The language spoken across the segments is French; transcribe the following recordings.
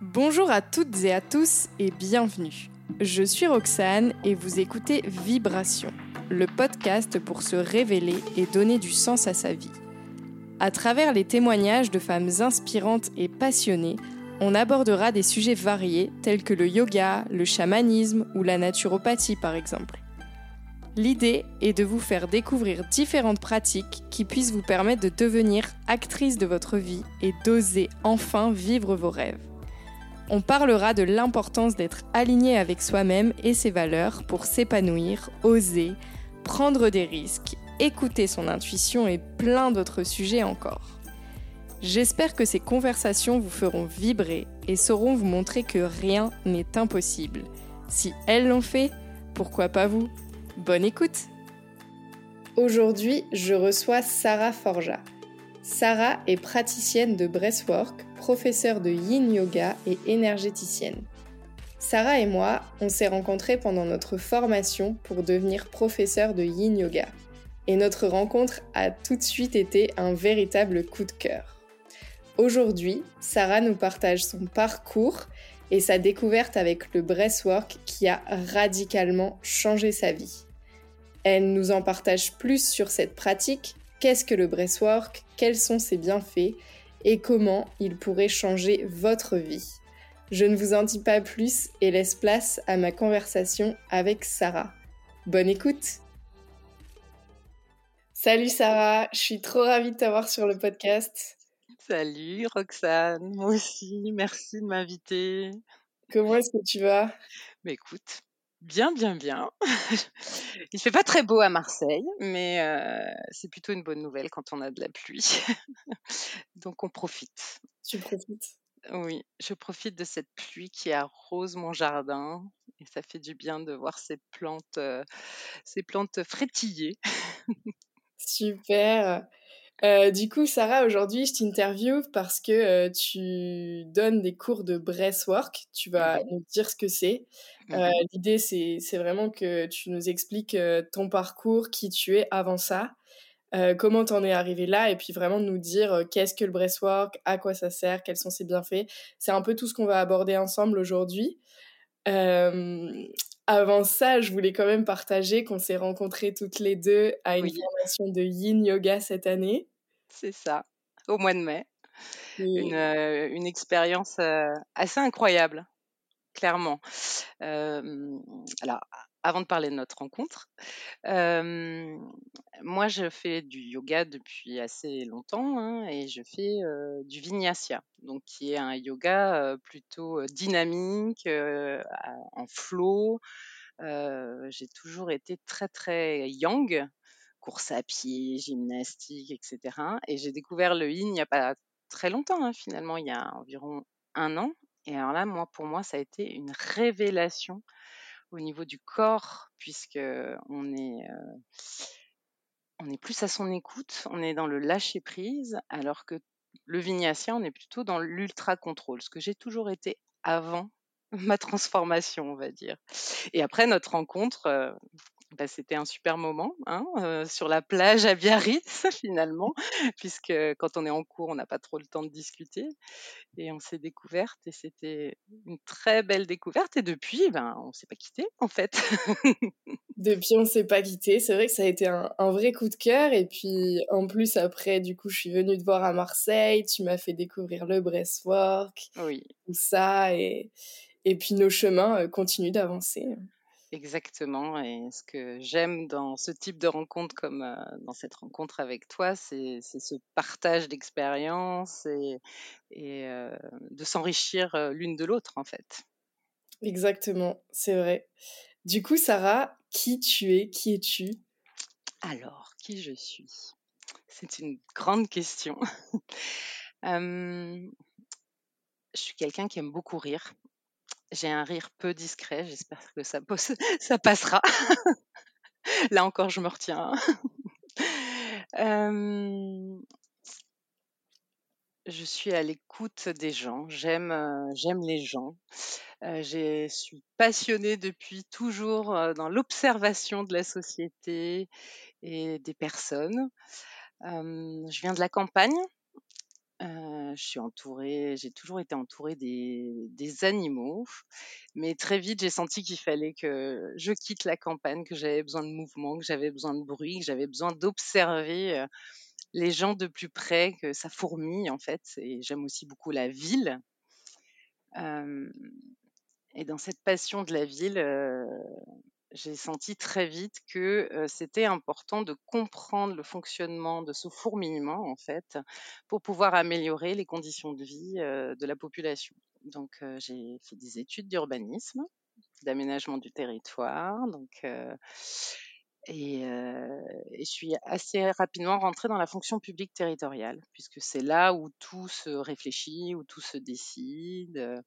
Bonjour à toutes et à tous et bienvenue. Je suis Roxane et vous écoutez Vibration, le podcast pour se révéler et donner du sens à sa vie. À travers les témoignages de femmes inspirantes et passionnées, on abordera des sujets variés tels que le yoga, le chamanisme ou la naturopathie par exemple. L'idée est de vous faire découvrir différentes pratiques qui puissent vous permettre de devenir actrice de votre vie et d'oser enfin vivre vos rêves. On parlera de l'importance d'être aligné avec soi-même et ses valeurs pour s'épanouir, oser, prendre des risques, écouter son intuition et plein d'autres sujets encore. J'espère que ces conversations vous feront vibrer et sauront vous montrer que rien n'est impossible. Si elles l'ont fait, pourquoi pas vous? Bonne écoute Aujourd'hui, je reçois Sarah Forja. Sarah est praticienne de breathwork, professeure de yin yoga et énergéticienne. Sarah et moi, on s'est rencontrés pendant notre formation pour devenir professeur de yin yoga. Et notre rencontre a tout de suite été un véritable coup de cœur. Aujourd'hui, Sarah nous partage son parcours et sa découverte avec le breathwork qui a radicalement changé sa vie. Elle nous en partage plus sur cette pratique, qu'est-ce que le breathwork, quels sont ses bienfaits et comment il pourrait changer votre vie. Je ne vous en dis pas plus et laisse place à ma conversation avec Sarah. Bonne écoute Salut Sarah, je suis trop ravie de t'avoir sur le podcast. Salut Roxane, moi aussi, merci de m'inviter. Comment est-ce que tu vas? Mais écoute, Bien, bien, bien. Il fait pas très beau à Marseille, mais c'est plutôt une bonne nouvelle quand on a de la pluie. Donc on profite. Tu profites? Oui, je profite de cette pluie qui arrose mon jardin et ça fait du bien de voir ces plantes, ces plantes frétiller. Super. Euh, du coup, Sarah, aujourd'hui, je t'interviewe parce que euh, tu donnes des cours de breathwork. Tu vas nous dire ce que c'est. Euh, l'idée, c'est, c'est vraiment que tu nous expliques ton parcours, qui tu es avant ça, comment t'en es arrivé là, et puis vraiment nous dire qu'est-ce que le breathwork, à quoi ça sert, quels sont ses bienfaits. C'est un peu tout ce qu'on va aborder ensemble aujourd'hui. Avant ça, je voulais quand même partager qu'on s'est rencontrés toutes les deux à une formation de yin yoga cette année. C'est ça, au mois de mai. Une, une expérience assez incroyable, clairement. alors, avant de parler de notre rencontre, moi, je fais du yoga depuis assez longtemps hein, et je fais du vinyasa, donc qui est un yoga plutôt dynamique, en flow. J'ai toujours été très très yang, course à pied, gymnastique, etc. Et j'ai découvert le yin il n'y a pas très longtemps, hein, finalement, il y a environ un an. Et alors là, moi, pour moi, ça a été une révélation au niveau du corps, puisque on est, on est plus à son écoute, on est dans le lâcher prise, alors que le vinyasa, on est plutôt dans l'ultra contrôle, ce que j'ai toujours été avant ma transformation, on va dire. Et après notre rencontre, bah, c'était un super moment hein, sur la plage à Biarritz finalement, puisque quand on est en cours, on n'a pas trop le temps de discuter. Et on s'est découverte et c'était une très belle découverte. Et depuis, ben, on s'est pas quitté en fait. depuis, on s'est pas quitté. C'est vrai que ça a été un, un, vrai coup de cœur. Et puis en plus, après, du coup, je suis venue te voir à Marseille. Tu m'as fait découvrir le breastwork, oui. tout ça. Et, et puis nos chemins continuent d'avancer. Exactement. Et ce que j'aime dans ce type de rencontre, comme dans cette rencontre avec toi, c'est ce partage d'expériences et, et de s'enrichir l'une de l'autre, en fait. Exactement, c'est vrai. Du coup, Sarah, qui tu es Qui es-tu? Alors, qui je suis? C'est une grande question. je suis quelqu'un qui aime beaucoup rire j'ai un rire peu discret, j'espère que ça, passera. Là encore, je me retiens. je suis à l'écoute des gens, j'aime les gens. je suis passionnée depuis toujours dans l'observation de la société et des personnes. je viens de la campagne, je suis entourée, j'ai toujours été entourée des, animaux, mais très vite j'ai senti qu'il fallait que je quitte la campagne, que j'avais besoin de mouvement, que j'avais besoin de bruit, que j'avais besoin d'observer les gens de plus près, que ça fourmille en fait. Et j'aime aussi beaucoup la ville. et dans cette passion de la ville, j'ai senti très vite que c'était important de comprendre le fonctionnement de ce fourmillement, en fait, pour pouvoir améliorer les conditions de vie de la population. Donc, j'ai fait des études d'urbanisme, d'aménagement du territoire, donc, et, et, je suis assez rapidement rentrée dans la fonction publique territoriale, puisque c'est là où tout se réfléchit, où tout se décide.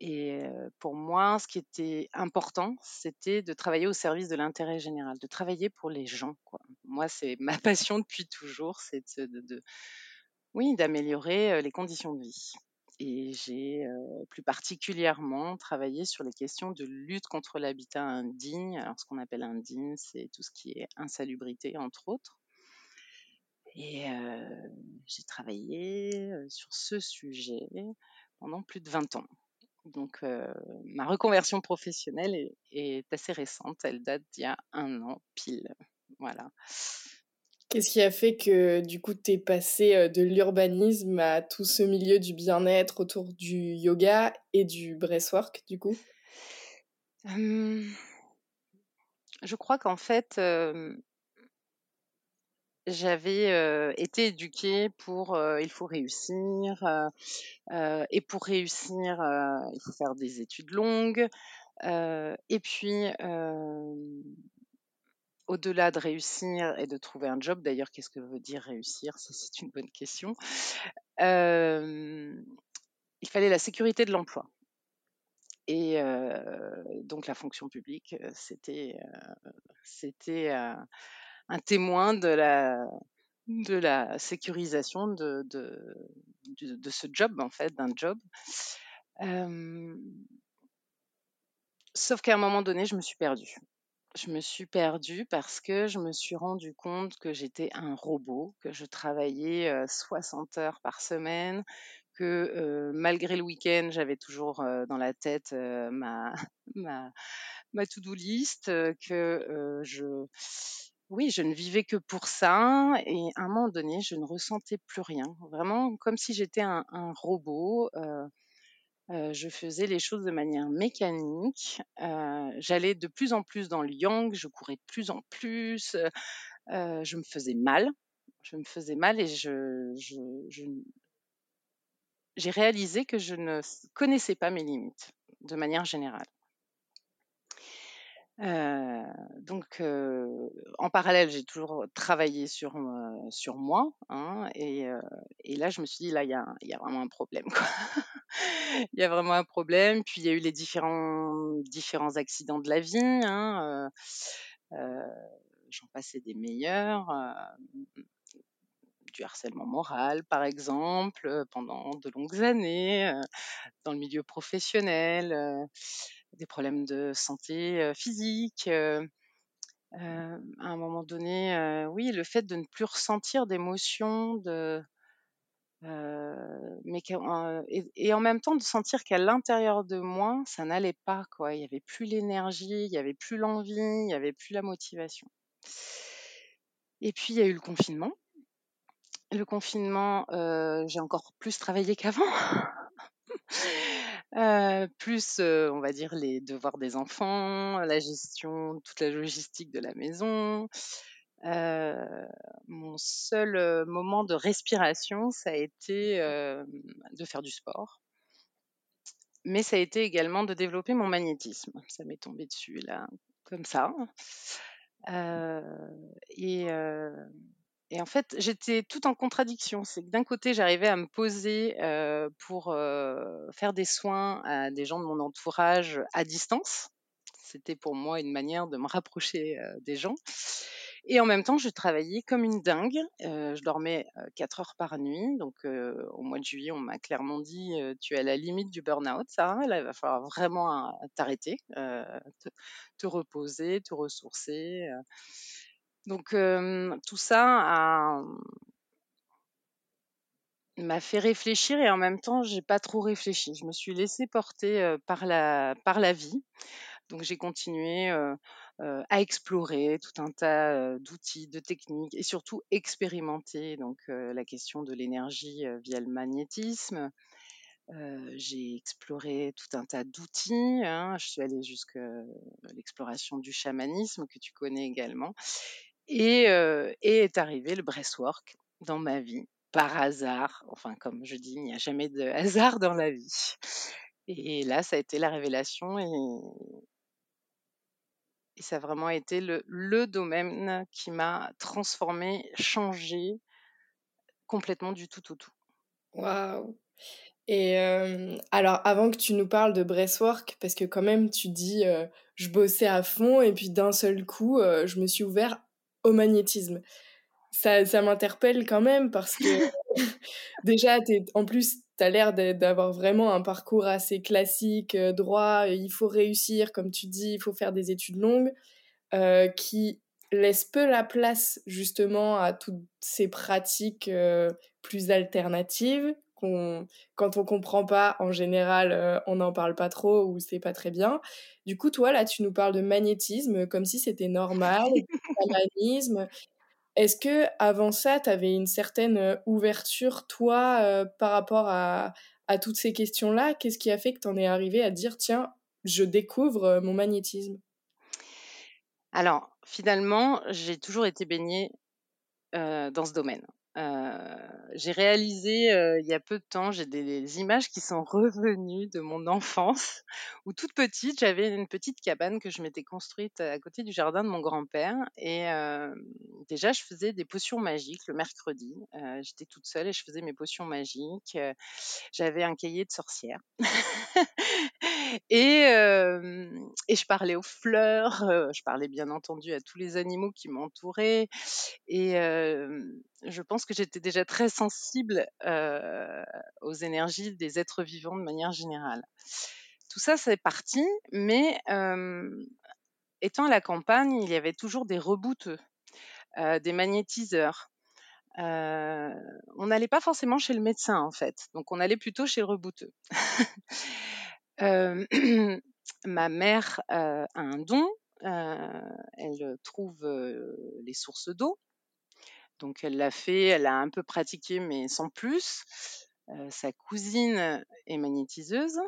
Et pour moi, ce qui était important, c'était de travailler au service de l'intérêt général, de travailler pour les gens. Moi, c'est ma passion depuis toujours, c'est de, oui, d'améliorer les conditions de vie. Et j'ai plus particulièrement travaillé sur les questions de lutte contre l'habitat indigne. Alors, ce qu'on appelle indigne, c'est tout ce qui est insalubrité, entre autres. Et j'ai travaillé sur ce sujet pendant plus de 20 ans. Donc, ma reconversion professionnelle est, assez récente. Elle date d'il y a un an pile. Voilà. Qu'est-ce qui a fait que, du coup, tu es passé de l'urbanisme à tout ce milieu du bien-être autour du yoga et du breathwork, du coup? Je crois qu'en fait, j'avais été éduquée pour il faut réussir et pour réussir il faut faire des études longues et puis au-delà de réussir et de trouver un job d'ailleurs qu'est-ce que veut dire réussir? Ça c'est une bonne question. Il fallait la sécurité de l'emploi. Et donc la fonction publique c'était c'était un témoin de la, sécurisation de, ce job, en fait, d'un job. sauf qu'à un moment donné, je me suis perdue. Je me suis perdue parce que je me suis rendu compte que j'étais un robot, que je travaillais 60 heures par semaine, que malgré le week-end, j'avais toujours dans la tête ma to-do list, que je oui, je ne vivais que pour ça et à un moment donné, je ne ressentais plus rien. Vraiment comme si j'étais un, robot. je faisais les choses de manière mécanique. J'allais de plus en plus dans le yang, je courais de plus en plus. je me faisais mal. Je me faisais mal et je, j'ai réalisé que je ne connaissais pas mes limites de manière générale donc, en parallèle, j'ai toujours travaillé sur, sur moi, hein, et, et, là, je me suis dit: «Là, il y a y a vraiment un problème, quoi». Il y a vraiment un problème. Puis, il y a eu les différents différents accidents de la vie, hein, j'en passais des meilleurs, du harcèlement moral, par exemple, pendant de longues années, dans le milieu professionnel, des problèmes de santé physique. à un moment donné, oui, le fait de ne plus ressentir d'émotions, de, mais et, en même temps de sentir qu'à l'intérieur de moi, ça n'allait pas, quoi. Il n'y avait plus l'énergie, il n'y avait plus l'envie, il n'y avait plus la motivation. Et puis il y a eu le confinement. Le confinement, j'ai encore plus travaillé qu'avant. plus, on va dire les devoirs des enfants, la gestion, toute la logistique de la maison. mon seul, moment de respiration, ça a été, de faire du sport. Mais ça a été également de développer mon magnétisme. Ça m'est tombé dessus là, comme ça. et et en fait, j'étais tout en contradiction. C'est que d'un côté, j'arrivais à me poser pour faire des soins à des gens de mon entourage à distance. C'était pour moi une manière de me rapprocher des gens. Et en même temps, je travaillais comme une dingue. je dormais 4 heures par nuit. Donc, au mois de juillet, on m'a clairement dit Tu es à la limite du burn-out, Sarah. Là, il va falloir vraiment t'arrêter, te, te, reposer, te ressourcer. Donc tout ça a, m'a fait réfléchir et en même temps, j'ai pas trop réfléchi. Je me suis laissée porter par la, par la vie. Donc j'ai continué à explorer tout un tas d'outils, de techniques et surtout expérimenter donc la question de l'énergie via le magnétisme. j'ai exploré tout un tas d'outils. Hein. Je suis allée jusqu'à l'exploration du chamanisme que tu connais également. Et, est arrivé le breathwork dans ma vie par hasard. Enfin, comme je dis, il n'y a jamais de hasard dans la vie. Et là, ça a été la révélation et, ça a vraiment été le, domaine qui m'a transformée, changée complètement du tout au tout. Waouh Et alors, avant que tu nous parles de breathwork, parce que quand même, tu dis, je bossais à fond et puis d'un seul coup, je me suis ouvert au magnétisme ça, ça m'interpelle quand même parce que déjà, es, en plus, tu as l'air d'avoir vraiment un parcours assez classique, euh, droit, il faut réussir, comme tu dis, il faut faire des études longues, euh, qui laisse peu la place justement à toutes ces pratiques euh, plus alternatives. Qu'on quand on comprend pas, en général, on n'en parle pas trop ou c'est pas très bien. Du coup, toi, là, tu nous parles de magnétisme comme si c'était normal, chamanisme. Est-ce que avant ça, tu avais une certaine ouverture, toi, par rapport à, toutes ces questions-là? Qu'est-ce qui a fait que tu en es arrivé à dire, tiens, je découvre mon magnétisme? Alors, finalement, j'ai toujours été baignée dans ce domaine j'ai réalisé il y a peu de temps, j'ai des, images qui sont revenues de mon enfance, où toute petite, j'avais une petite cabane que je m'étais construite à côté du jardin de mon grand-père. Et déjà, je faisais des potions magiques le mercredi. J'étais toute seule et je faisais mes potions magiques. J'avais un cahier de sorcière. et, je parlais aux fleurs, je parlais bien entendu à tous les animaux qui m'entouraient. Et je pense que j'étais déjà très sensible aux énergies des êtres vivants de manière générale. Tout ça, c'est parti, mais étant à la campagne, il y avait toujours des rebouteux, des magnétiseurs. on n'allait pas forcément chez le médecin, en fait. Donc, on allait plutôt chez le rebouteux. ma mère a un don. elle trouve les sources d'eau donc elle l'a fait, elle a un peu pratiqué, mais sans plus. sa cousine est magnétiseuse.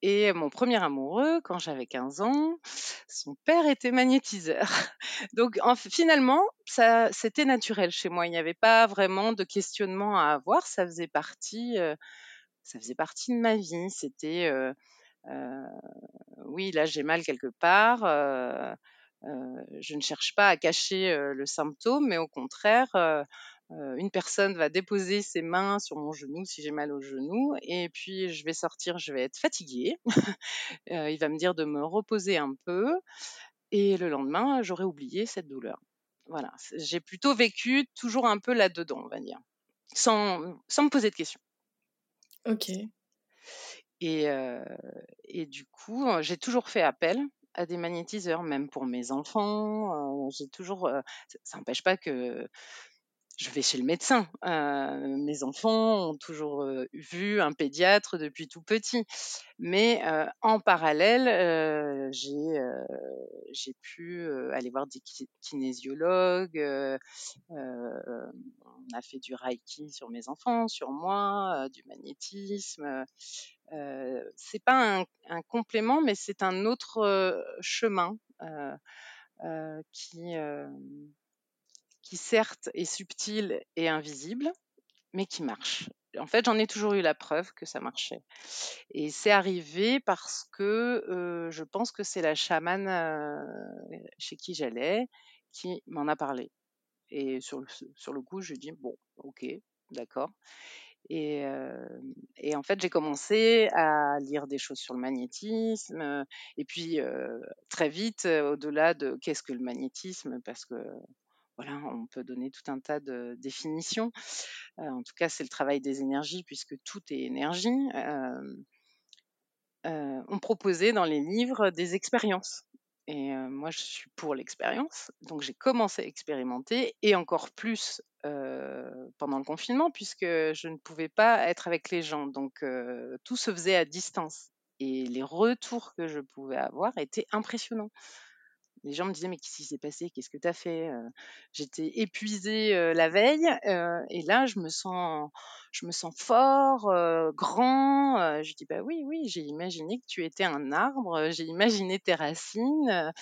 Et mon premier amoureux, quand j'avais 15 ans, son père était magnétiseur. Donc finalement, c'était naturel chez moi. Il n'y avait pas vraiment de questionnement à avoir. Ça faisait partie, ça faisait partie de ma vie. C'était, oui, là j'ai mal quelque part je ne cherche pas à cacher le symptôme, mais au contraire, une personne va déposer ses mains sur mon genou si j'ai mal au genou, et puis je vais sortir, je vais être fatiguée. il va me dire de me reposer un peu, et le lendemain, j'aurai oublié cette douleur. Voilà, j'ai plutôt vécu toujours un peu là-dedans, on va dire, sans, sans me poser de questions. Ok. Et, et du coup, j'ai toujours fait appel à des magnétiseurs, même pour mes enfants. j'ai toujours, ça n'empêche pas que je vais chez le médecin. mes enfants ont toujours vu un pédiatre depuis tout petit. Mais en parallèle, j'ai pu aller voir des kinésiologues. on a fait du reiki sur mes enfants, sur moi, du magnétisme c'est pas un, complément, mais c'est un autre chemin qui, qui certes est subtil et invisible, mais qui marche. En fait, j'en ai toujours eu la preuve que ça marchait. Et c'est arrivé parce que je pense que c'est la chamane chez qui j'allais qui m'en a parlé. Et sur le, coup, je dis bon, ok, d'accord. Et, et, en fait, j'ai commencé à lire des choses sur le magnétisme. Et puis, très vite, au-delà de qu'est-ce que le magnétisme, parce que on peut donner tout un tas de définitions. en tout cas, c'est le travail des énergies, puisque tout est énergie. on proposait dans les livres des expériences. Et moi, je suis pour l'expérience. Donc, j'ai commencé à expérimenter et encore plus pendant le confinement, puisque je ne pouvais pas être avec les gens. Donc, tout se faisait à distance. Et les retours que je pouvais avoir étaient impressionnants. Les gens me disaient: «Mais qu'est-ce qui s'est passé? Qu'est-ce que tu as fait?» j'étais épuisée, la veille, et là je me sens je me sens fort, grand, je dis: «Bah oui, oui, j'ai imaginé que tu étais un arbre, j'ai imaginé tes racines,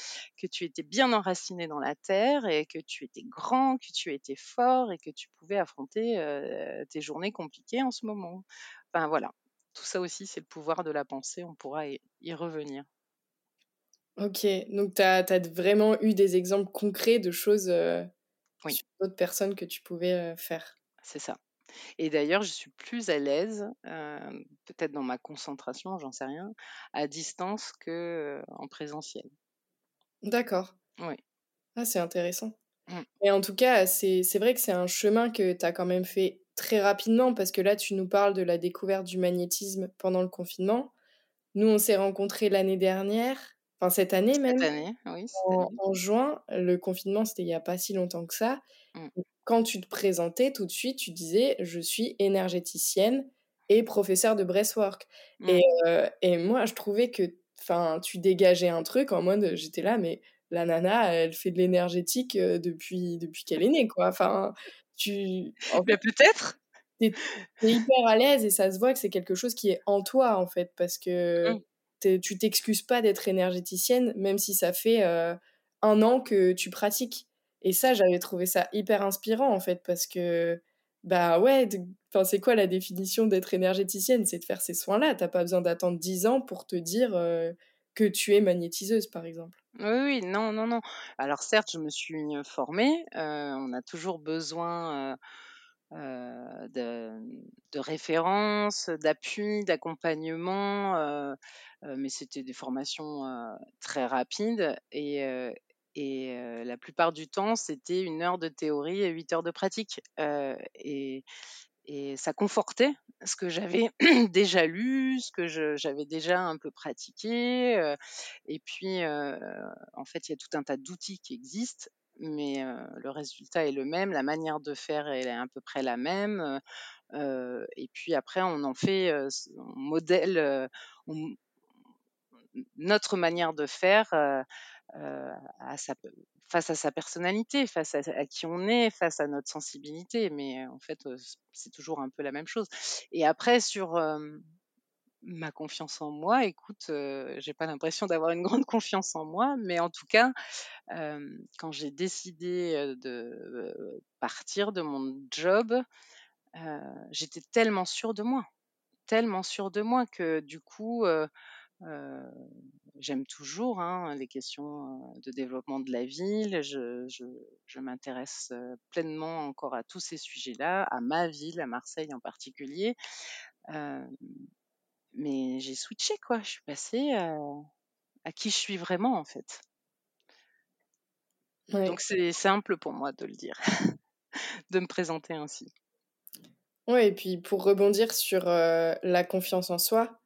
que tu étais bien enraciné dans la terre et que tu étais grand, que tu étais fort et que tu pouvais affronter, tes journées compliquées en ce moment». Enfin voilà, tout ça aussi c'est le pouvoir de la pensée, on pourra y revenir. OK, donc tu as vraiment eu des exemples concrets de choses, Oui. sur d'autres personnes que tu pouvais, faire? C'est ça et d'ailleurs, je suis plus à l'aise, peut-être dans ma concentration, j'en sais rien, à distance que, en présentiel. D'accord. Oui. Ah, c'est intéressant Mmh. et en tout cas, c'est c'est vrai que c'est un chemin que tu as quand même fait très rapidement parce que là, tu nous parles de la découverte du magnétisme pendant le confinement. Nous, on s'est rencontrés l'année dernière. Enfin, cette année même. Cette année, oui, cette en, année. en juin, le confinement, c'était il n'y a pas si longtemps que ça. Mmh. Quand tu te présentais, tout de suite, tu disais je suis énergéticienne et professeur de breathwork. Et, Mmh. et moi, je trouvais que tu dégageais un truc en mode j'étais là, mais la nana, elle fait de l'énergétique depuis, depuis qu'elle est née, quoi. Enfin, tu. En fait, peut-être. Tu es, hyper à l'aise et ça se voit que c'est quelque chose qui est en toi, en fait, parce que. Mmh tu t'excuses pas d'être énergéticienne, même si ça fait un an que tu pratiques. Et ça, j'avais trouvé ça hyper inspirant, en fait, parce que, bah ouais, c'est quoi la définition d'être énergéticienne? C'est de faire ces soins-là. T'as pas besoin d'attendre 10 ans pour te dire que tu es magnétiseuse, par exemple. Oui, oui, non, non, non. Alors certes, je me suis formée. on a toujours besoin de références, d'appui, d'accompagnement mais c'était des formations très rapides et, et la plupart du temps, c'était une heure de théorie et huit heures de pratique. et, et ça confortait ce que j'avais déjà lu, ce que j'avais déjà un peu pratiqué. et puis, en fait, il y a tout un tas d'outils qui existent, mais le résultat est le même, la manière de faire est à peu près la même. et puis après, on en fait, on modèle, notre manière de faire à sa, face à sa personnalité, face à, qui on est, face à notre sensibilité. Mais en fait, c'est toujours un peu la même chose. Et après, sur ma confiance en moi, écoute, j'ai pas l'impression d'avoir une grande confiance en moi, mais en tout cas, quand j'ai décidé de partir de mon job, j'étais tellement sûre de moi, tellement sûre de moi que du coup, j'aime toujours hein, les questions de développement de la ville. Je, je, je m'intéresse pleinement encore à tous ces sujets-là, à ma ville, à Marseille en particulier. mais j'ai switché, quoi. Je suis passée à, à, qui je suis vraiment, en fait. Ouais. Donc c'est simple pour moi de le dire, de me présenter ainsi. Oui, et puis pour rebondir sur la confiance en soi,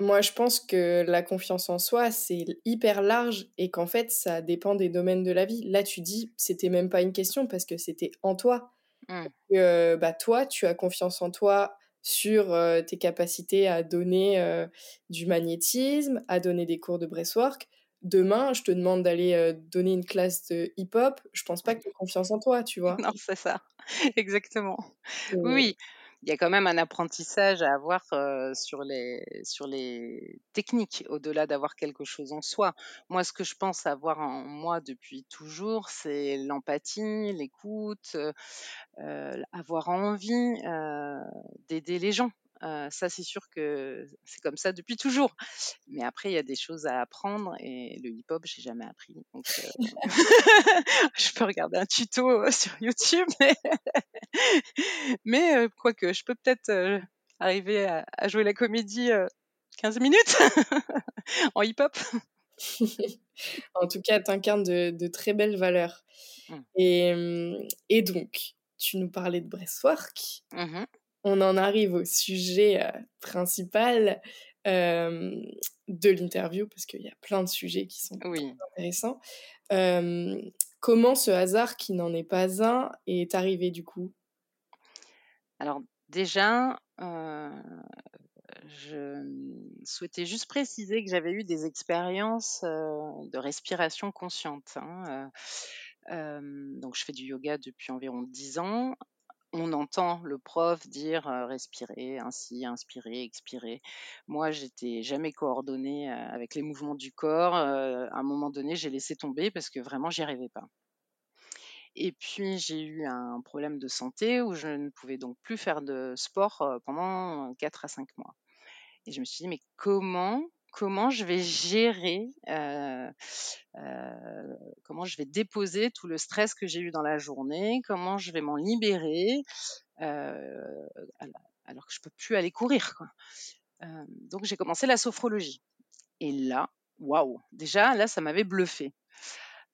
moi, je pense que la confiance en soi, c'est hyper large et qu'en fait, ça dépend des domaines de la vie. Là, tu dis, c'était même pas une question parce que c'était en toi. Mmh. Euh, bah, toi, tu as confiance en toi sur euh, tes capacités à donner euh, du magnétisme, à donner des cours de breathwork. Demain, je te demande d'aller euh, donner une classe de hip-hop. Je pense pas que tu aies confiance en toi, tu vois. Non, c'est ça. Exactement. Oui, il y a quand même un apprentissage à avoir sur, les, sur les techniques, au-delà d'avoir quelque chose en soi. Moi, ce que je pense avoir en moi depuis toujours, c'est l'empathie, l'écoute, avoir envie d'aider les gens. Ça, c'est sûr que c'est comme ça depuis toujours. Mais après, il y a des choses à apprendre et le hip-hop, j'ai jamais appris. Donc, je peux regarder un tuto sur YouTube, mais, mais quoique, je peux peut-être arriver à, jouer la comédie 15 minutes en hip-hop. en tout cas, tu incarnes de, de, très belles valeurs. Mmh. Et, et, donc, tu nous parlais de breastwork. Mmh on en arrive au sujet principal. de l'interview, parce qu'il y a plein de sujets qui sont oui. intéressants. comment ce hasard, qui n'en est pas un, est arrivé du coup? Alors déjà, je souhaitais juste préciser que j'avais eu des expériences de respiration consciente. Hein, donc, je fais du yoga depuis environ 10 ans. On entend le prof dire respirer, ainsi, inspirer, expirer. Moi, j'étais jamais coordonnée avec les mouvements du corps. à un moment donné, j'ai laissé tomber parce que vraiment, j'y arrivais pas. Et puis, j'ai eu un problème de santé où je ne pouvais donc plus faire de sport pendant 4 à 5 mois. Et je me suis dit, mais comment, comment je vais gérer, euh, euh, comment je vais déposer tout le stress que j'ai eu dans la journée, comment je vais m'en libérer, euh, alors que je peux plus aller courir. Donc j'ai commencé la sophrologie. Et là, waouh, déjà là, ça m'avait bluffé.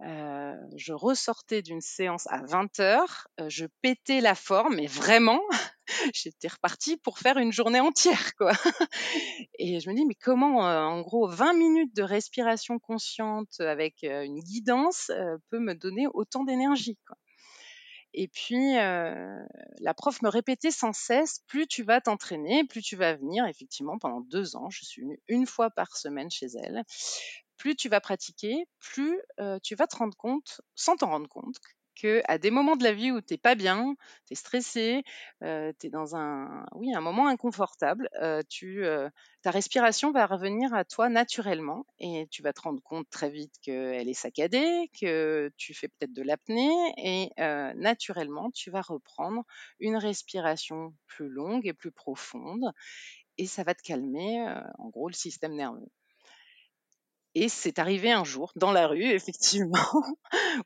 je ressortais d'une séance à 20 heures, je pétais la forme, mais vraiment, j'étais repartie pour faire une journée entière, quoi. Et je me dis, mais comment, en gros, 20 minutes de respiration consciente avec une guidance peut me donner autant d'énergie. Et puis, la prof me répétait sans cesse, plus tu vas t'entraîner, plus tu vas venir. Effectivement, pendant deux ans, je suis venue une fois par semaine chez elle. Plus tu vas pratiquer, plus tu vas te rendre compte, sans t'en rendre compte, à des moments de la vie où tu n'es pas bien, tu es stressé, euh, tu es dans un, oui, un moment inconfortable, tu, ta respiration va revenir à toi naturellement et tu vas te rendre compte très vite qu'elle est saccadée, que tu fais peut-être de l'apnée et naturellement, tu vas reprendre une respiration plus longue et plus profonde et ça va te calmer, en gros, le système nerveux. Et c'est arrivé un jour, dans la rue, effectivement,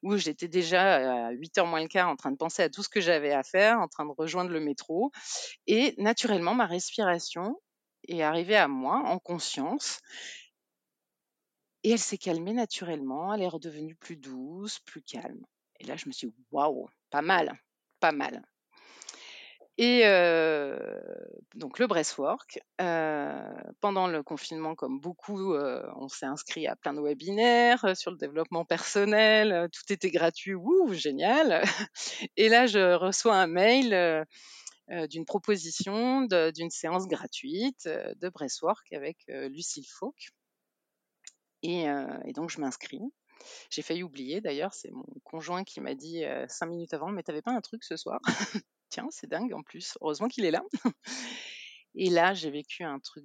où j'étais déjà à 8h moins le quart en train de penser à tout ce que j'avais à faire, en train de rejoindre le métro. Et naturellement, ma respiration est arrivée à moi en conscience. Et elle s'est calmée naturellement, elle est redevenue plus douce, plus calme. Et là, je me suis dit, waouh, pas mal, pas mal. Et donc le breastwork, pendant le confinement, comme beaucoup, on s'est inscrit à plein de webinaires sur le développement personnel, tout était gratuit, ouh, génial. Et là, je reçois un mail d'une proposition d'une séance gratuite de breastwork avec Lucille Fauque. Et, et donc je m'inscris. J'ai failli oublier d'ailleurs, c'est mon conjoint qui m'a dit cinq minutes avant, mais t'avais pas un truc ce soir? Tiens, c'est dingue en plus. Heureusement qu'il est là. Et là, j'ai vécu un truc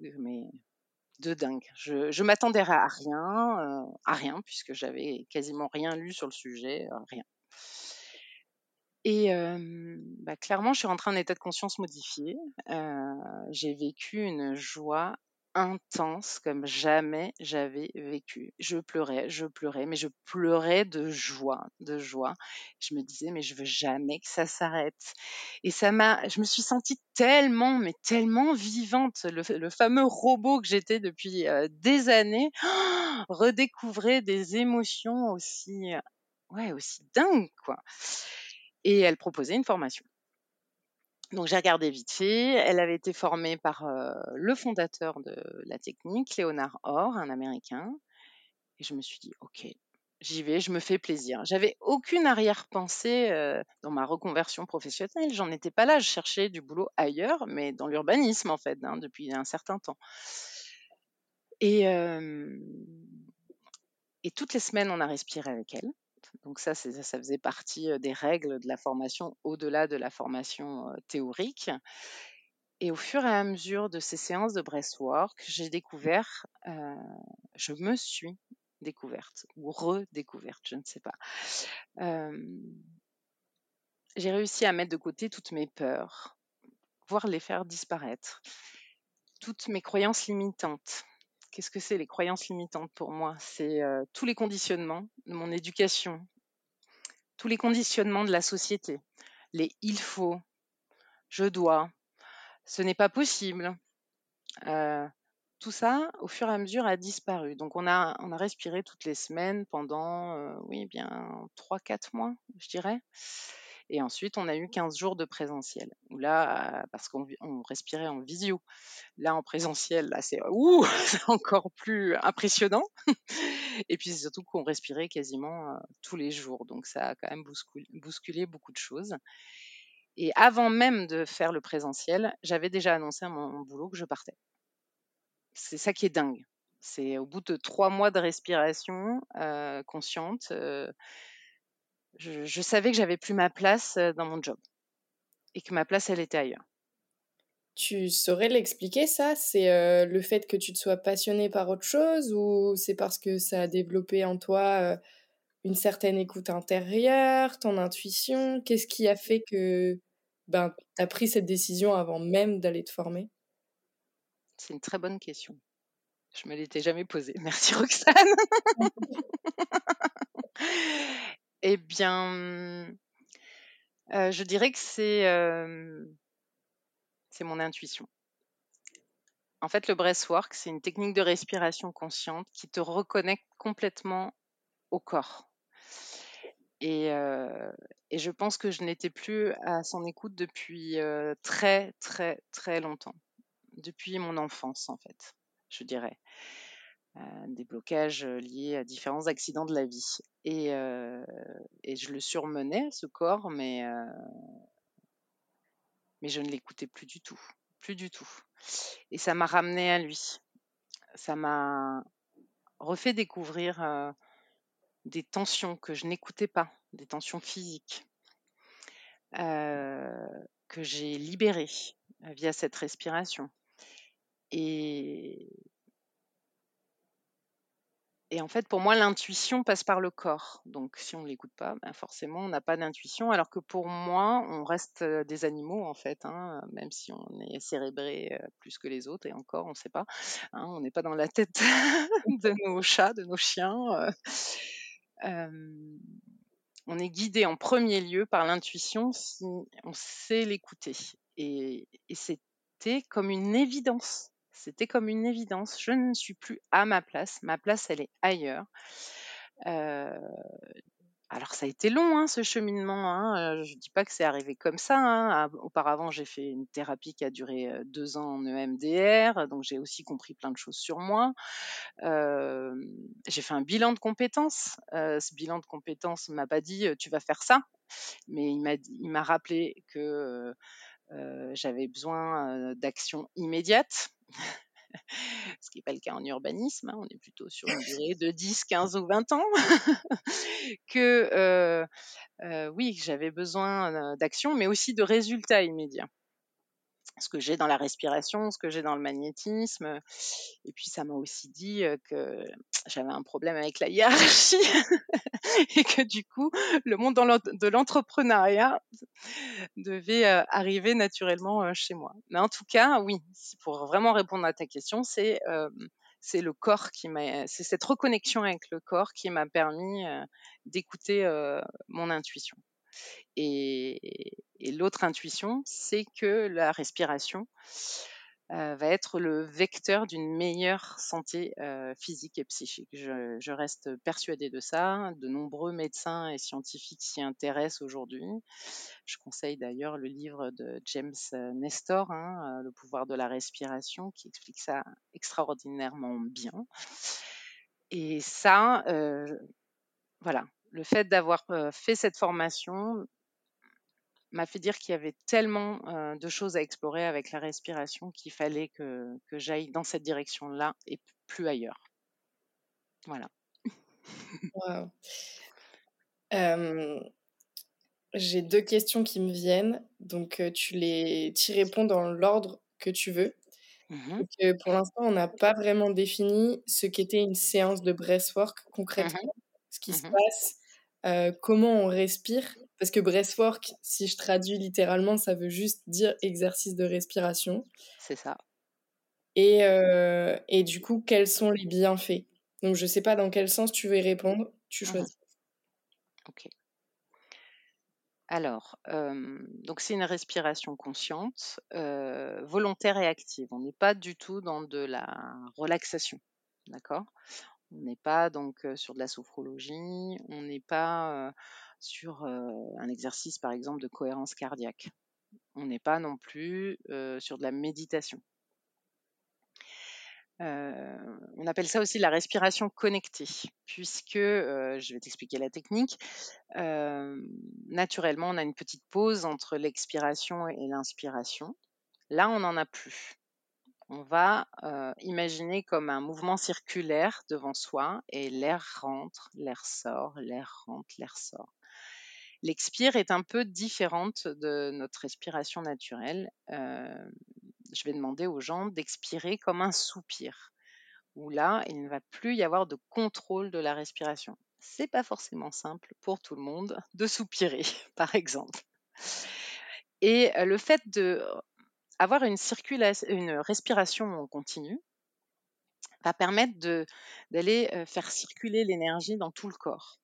de dingue. Je, m'attendais à rien, euh, à rien, puisque j'avais quasiment rien lu sur le sujet, euh, rien. Et bah, clairement, je suis rentrée en état de conscience modifié. Euh, j'ai vécu une joie intense comme jamais j'avais vécu. Je pleurais, je pleurais, mais je pleurais de joie, de joie. Je me disais, mais je veux jamais que ça s'arrête. Et ça m'a, je me suis sentie tellement, mais tellement vivante. Le, fameux robot que j'étais depuis euh, des années, redécouvrait des émotions aussi, ouais, aussi dingues, quoi. Et elle proposait une formation. Donc j'ai regardé fait. Elle avait été formée par le fondateur de la technique, Léonard Orr, un Américain. Et je me suis dit, ok, j'y vais, je me fais plaisir. J'avais aucune arrière-pensée dans ma reconversion professionnelle. J'en étais pas là. Je cherchais du boulot ailleurs, mais dans l'urbanisme en fait, hein, depuis un certain temps. Et, et toutes les semaines, on a respiré avec elle. Donc ça, ça faisait partie des règles de la formation au-delà de la formation théorique. Et au fur et à mesure de ces séances de breastwork, j'ai découvert, je me suis découverte ou redécouverte, je ne sais pas. j'ai réussi à mettre de côté toutes mes peurs, voire les faire disparaître, toutes mes croyances limitantes Qu'est-ce que c'est les croyances limitantes pour moi? C'est tous les conditionnements de mon éducation, tous les conditionnements de la société, les il faut, je dois, ce n'est pas possible. tout ça, au fur et à mesure, a disparu. Donc, on a, on a respiré toutes les semaines pendant, oui, bien 3-4 mois, je dirais. Et ensuite, on a eu 15 jours de présentiel. Là, parce qu'on on respirait en visio. Là, en présentiel, là, c'est encore plus impressionnant. Et puis surtout qu'on respirait quasiment tous les jours. Donc ça a quand même bousculé beaucoup de choses. Et avant même de faire le présentiel, j'avais déjà annoncé à mon boulot que je partais. C'est ça qui est dingue. C'est au bout de trois mois de respiration euh, consciente, euh, je, savais que j'avais plus ma place euh, dans mon job et que ma place, elle était ailleurs. Tu saurais l'expliquer ça? C'est le fait que tu te sois passionné par autre chose ou c'est parce que ça a développé en toi une certaine écoute intérieure, ton intuition? Qu'est-ce qui a fait que ben, tu as pris cette décision avant même d'aller te former? C'est une très bonne question. Je me l'étais jamais posée. Merci Roxane. eh bien, euh, je dirais que c'est euh, c'est mon intuition. En fait, le breathwork, c'est une technique de respiration consciente qui te reconnecte complètement au corps. Et, euh, et je pense que je n'étais plus à son écoute depuis très, très, très longtemps. Depuis mon enfance, en fait je dirais. Des blocages liés à différents accidents de la vie. Et, et je le surmenais, ce corps, mais, mais je ne l'écoutais plus du tout. Plus du tout. Et ça m'a ramené à lui. Ça m'a refait découvrir des tensions que je n'écoutais pas, des tensions physiques, que j'ai libérées via cette respiration. Et, et en fait, pour moi, l'intuition passe par le corps. Donc, si on ne l'écoute pas, ben forcément, on n'a pas d'intuition. Alors que pour moi, on reste des animaux, en fait, hein, même si on est cérébré plus que les autres, et encore, on ne sait pas. Hein, on n'est pas dans la tête de nos chats, de nos chiens. on est guidé en premier lieu par l'intuition si on sait l'écouter. Et, et c'était comme une évidence c'était comme une évidence. Je ne suis plus à ma place. Ma place, elle est ailleurs. alors ça a été long hein, ce cheminement. Hein. Je ne dis pas que c'est arrivé comme ça. Hein. Auparavant, j'ai fait une thérapie qui a duré deux ans en EMDR, donc j'ai aussi compris plein de choses sur moi. j'ai fait un bilan de compétences. ce bilan de compétences m'a pas dit tu vas faire ça, mais il m'a rappelé que j'avais besoin d'action immédiate ce qui n'est pas le cas en urbanisme, hein, on est plutôt sur une durée de 10, 15 ou 20 ans, que euh, euh, oui, j'avais besoin d'action, mais aussi de résultats immédiats ce que j'ai dans la respiration, ce que j'ai dans le magnétisme. Et puis ça m'a aussi dit que j'avais un problème avec la hiérarchie et que du coup, le monde de l'entrepreneuriat devait arriver naturellement chez moi. Mais en tout cas, oui, pour vraiment répondre à ta question, c'est le corps qui m'a, c'est cette reconnexion avec le corps qui m'a permis d'écouter mon intuition. Et, l'autre intuition, c'est que la respiration euh, va être le vecteur d'une meilleure santé euh, physique et psychique. Je, reste persuadée de ça. De nombreux médecins et scientifiques s'y intéressent aujourd'hui. Je conseille d'ailleurs le livre de James Nestor, hein, euh, Le pouvoir de la respiration, qui explique ça extraordinairement bien. Et ça, voilà, le fait d'avoir fait cette formation m'a fait dire qu'il y avait tellement de choses à explorer avec la respiration qu'il fallait que, j'aille dans cette direction-là et plus ailleurs. Voilà. J'ai deux questions qui me viennent, donc tu les, y réponds dans l'ordre que tu veux. Mmh pour l'instant, on n'a pas vraiment défini ce qu'était une séance de breathwork mmh concrètement, ce qui se mmh passe, comment on respire parce que breathwork, si je traduis littéralement, ça veut juste dire exercice de respiration. C'est ça. Et, euh, et, du coup, quels sont les bienfaits? Donc, je ne sais pas dans quel sens tu veux y répondre. Tu mmh choisis. Ok. Alors, euh, donc c'est une respiration consciente, euh, volontaire et active. On n'est pas du tout dans de la relaxation, d'accord? On n'est pas donc sur de la sophrologie, on n'est pas sur un exercice, par exemple, de cohérence cardiaque. On n'est pas non plus sur de la méditation. on appelle ça aussi la respiration connectée, puisque, je vais t'expliquer la technique, naturellement, on a une petite pause entre l'expiration et l'inspiration. Là, on n'en a plus. On va imaginer comme un mouvement circulaire devant soi et l'air rentre, l'air sort, l'air rentre, l'air sort. L'expire est un peu différente de notre respiration naturelle. je vais demander aux gens d'expirer comme un soupir, où là, il ne va plus y avoir de contrôle de la respiration. C'est pas forcément simple pour tout le monde de soupirer, par exemple. Et le fait de avoir une, une respiration continue va permettre d'aller faire circuler l'énergie dans tout le corps.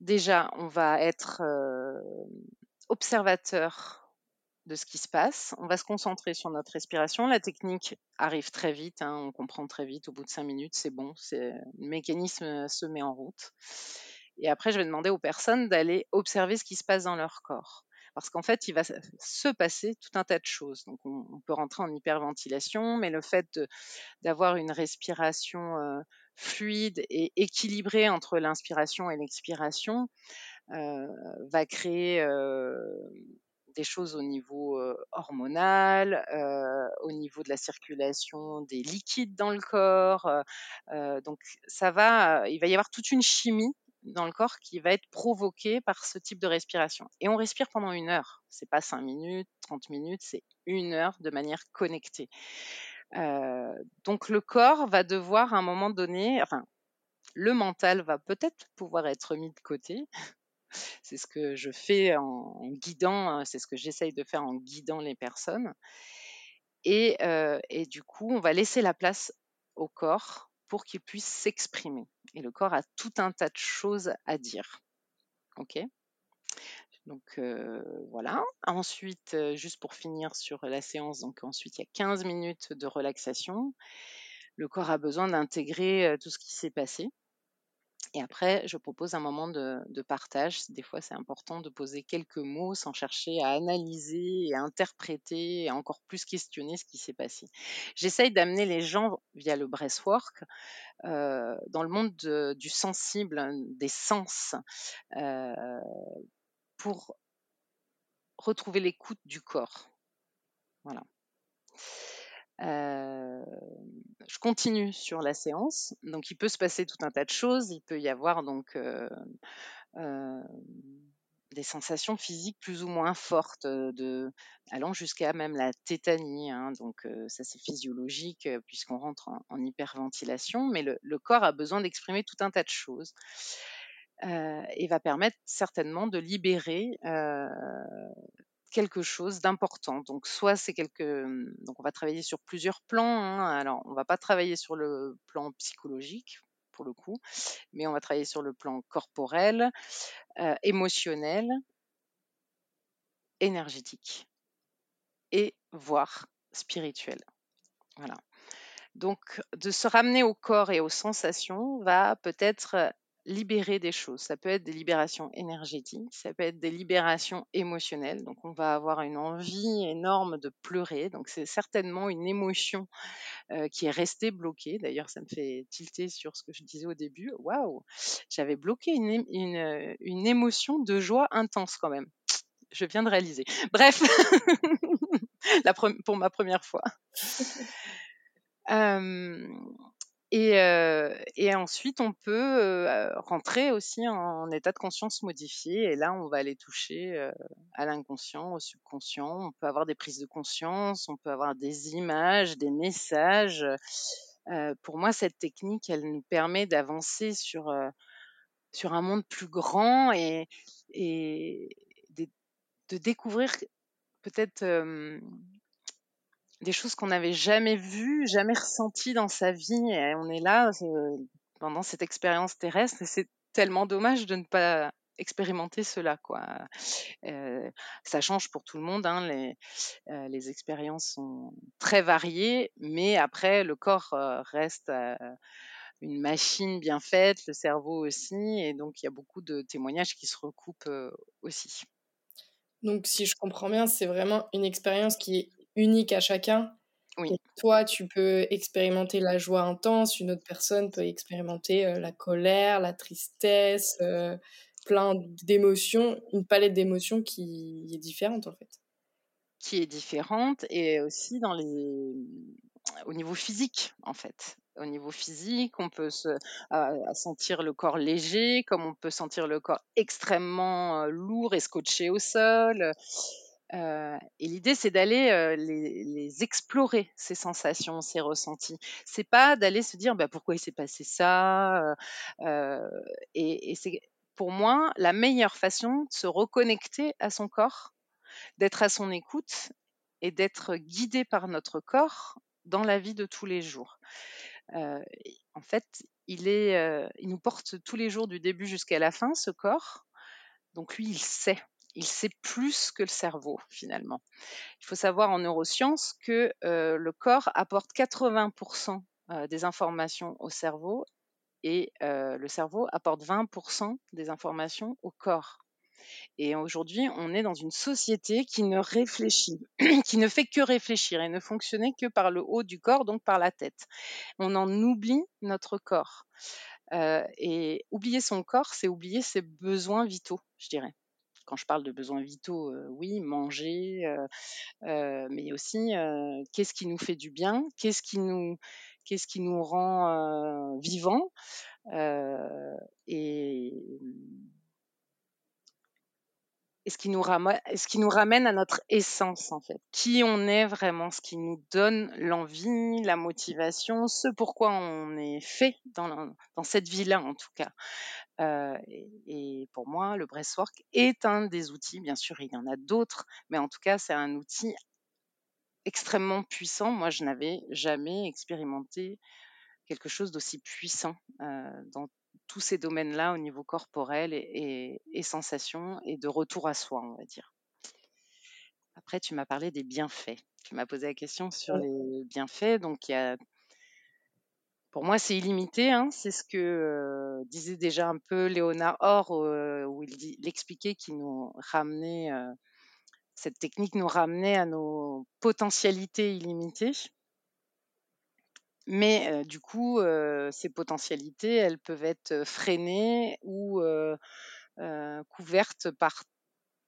déjà, on va être observateur de ce qui se passe. On va se concentrer sur notre respiration. La technique arrive très vite, hein, on comprend très vite. Au bout de cinq minutes, c'est bon, le mécanisme se met en route. Et après, je vais demander aux personnes d'aller observer ce qui se passe dans leur corps parce qu'en fait, il va se passer tout un tas de choses. Donc, on, peut rentrer en hyperventilation, mais le fait d'avoir une respiration fluide et équilibrée entre l'inspiration et l'expiration va créer des choses au niveau hormonal, au niveau de la circulation des liquides dans le corps. donc ça va, il va y avoir toute une chimie dans le corps qui va être provoqué par ce type de respiration. Et on respire pendant une heure. C'est pas 5 minutes, 30 minutes, c'est une heure de manière connectée. Euh, donc le corps va devoir à un moment donné, le mental va peut-être pouvoir être mis de côté. C'est ce que je fais en, guidant, c'est ce que j'essaye de faire en guidant les personnes. Et, euh, et du coup, on va laisser la place au corps pour qu'il puisse s'exprimer. Et le corps a tout un tas de choses à dire. OK? Donc voilà. Ensuite, juste pour finir sur la séance, donc ensuite il y a 15 minutes de relaxation. Le corps a besoin d'intégrer tout ce qui s'est passé. Et après, je propose un moment de, partage. Des fois, c'est important de poser quelques mots sans chercher à analyser et à interpréter et encore plus questionner ce qui s'est passé. J'essaye d'amener les gens via le breathwork euh, dans le monde du sensible, des sens, euh, pour retrouver l'écoute du corps. Voilà. Euh, je continue sur la séance. Donc, il peut se passer tout un tas de choses. Il peut y avoir donc euh, euh, des sensations physiques plus ou moins fortes, allant jusqu'à même la tétanie. Hein. donc, ça c'est physiologique puisqu'on rentre en, hyperventilation. Mais le, corps a besoin d'exprimer tout un tas de choses. et va permettre certainement de libérer quelque chose d'important. Donc, soit c'est quelque. Mmh, donc, on va travailler sur plusieurs plans. Hein. Alors, on va pas travailler sur le plan psychologique pour le coup, mais on va travailler sur le plan corporel, euh, émotionnel, énergétique et voire spirituel. Voilà. Donc, de se ramener au corps et aux sensations va peut-être libérer des choses. Ça peut être des libérations énergétiques, ça peut être des libérations émotionnelles. Donc on va avoir une envie énorme de pleurer. Donc c'est certainement une émotion euh, qui est restée bloquée. D'ailleurs, ça me fait tilter sur ce que je disais au début. Waouh, j'avais bloqué une, une, une émotion de joie intense quand même. Je viens de réaliser. Bref, La pour ma première fois. Euh, et, ensuite, on peut rentrer aussi en, état de conscience modifié. Et là, on va aller toucher à l'inconscient, au subconscient. On peut avoir des prises de conscience, on peut avoir des images, des messages. pour moi, cette technique, elle nous permet d'avancer sur, sur un monde plus grand et, et de, de découvrir peut-être des choses qu'on n'avait jamais vues, jamais ressenties dans sa vie. On est là pendant cette expérience terrestre et c'est tellement dommage de ne pas expérimenter cela. Euh, ça change pour tout le monde, hein, les, euh, les, expériences sont très variées, mais après le corps euh, reste une machine bien faite, le cerveau aussi, et donc il y a beaucoup de témoignages qui se recoupent aussi. Donc si je comprends bien, c'est vraiment une expérience qui est unique à chacun. Oui. toi, tu peux expérimenter la joie intense, une autre personne peut expérimenter la colère, la tristesse, plein d'émotions, une palette d'émotions qui est différente en fait. Qui est différente et aussi dans les au niveau physique en fait. Au niveau physique, on peut se, sentir le corps léger, comme on peut sentir le corps extrêmement lourd et scotché au sol. Et l'idée, c'est d'aller les, explorer ces sensations, ces ressentis. C'est pas d'aller se dire bah, pourquoi il s'est passé ça. et, et c'est pour moi la meilleure façon de se reconnecter à son corps, d'être à son écoute et d'être guidé par notre corps dans la vie de tous les jours. en fait, il, est, il nous porte tous les jours du début jusqu'à la fin, ce corps. Donc lui, il sait. Il sait plus que le cerveau, finalement. Il faut savoir en neurosciences que le corps apporte 80% des informations au cerveau et le cerveau apporte 20% des informations au corps. Et aujourd'hui, on est dans une société qui ne réfléchit, qui ne fait que réfléchir et ne fonctionner que par le haut du corps, donc par la tête. On en oublie notre corps. et oublier son corps, c'est oublier ses besoins vitaux, je dirais. Quand je parle de besoins vitaux, oui, manger, mais aussi qu'est-ce qui nous fait du bien, qu'est-ce qui nous, qu'est-ce qui nous rend vivants. et et ce qui nous ramène, à notre essence en fait, qui on est vraiment, ce qui nous donne l'envie, la motivation, ce pourquoi on est fait dans, cette vie-là en tout cas. Euh, et, pour moi, le breastwork est un des outils. Bien sûr, il y en a d'autres, mais en tout cas, c'est un outil extrêmement puissant. Moi, je n'avais jamais expérimenté quelque chose d'aussi puissant euh, tous ces domaines-là au niveau corporel et, sensations et de retour à soi, on va dire. Après, tu m'as parlé des bienfaits. Tu m'as posé la question sur les bienfaits. Donc, il y a pour moi, c'est illimité. Hein. C'est ce que euh, disait déjà un peu Léonard Or, euh, où il, dit, expliquait qu'il nous ramenait, euh, cette technique nous ramenait à nos potentialités illimitées. Mais du coup, ces potentialités, elles peuvent être freinées ou couvertes par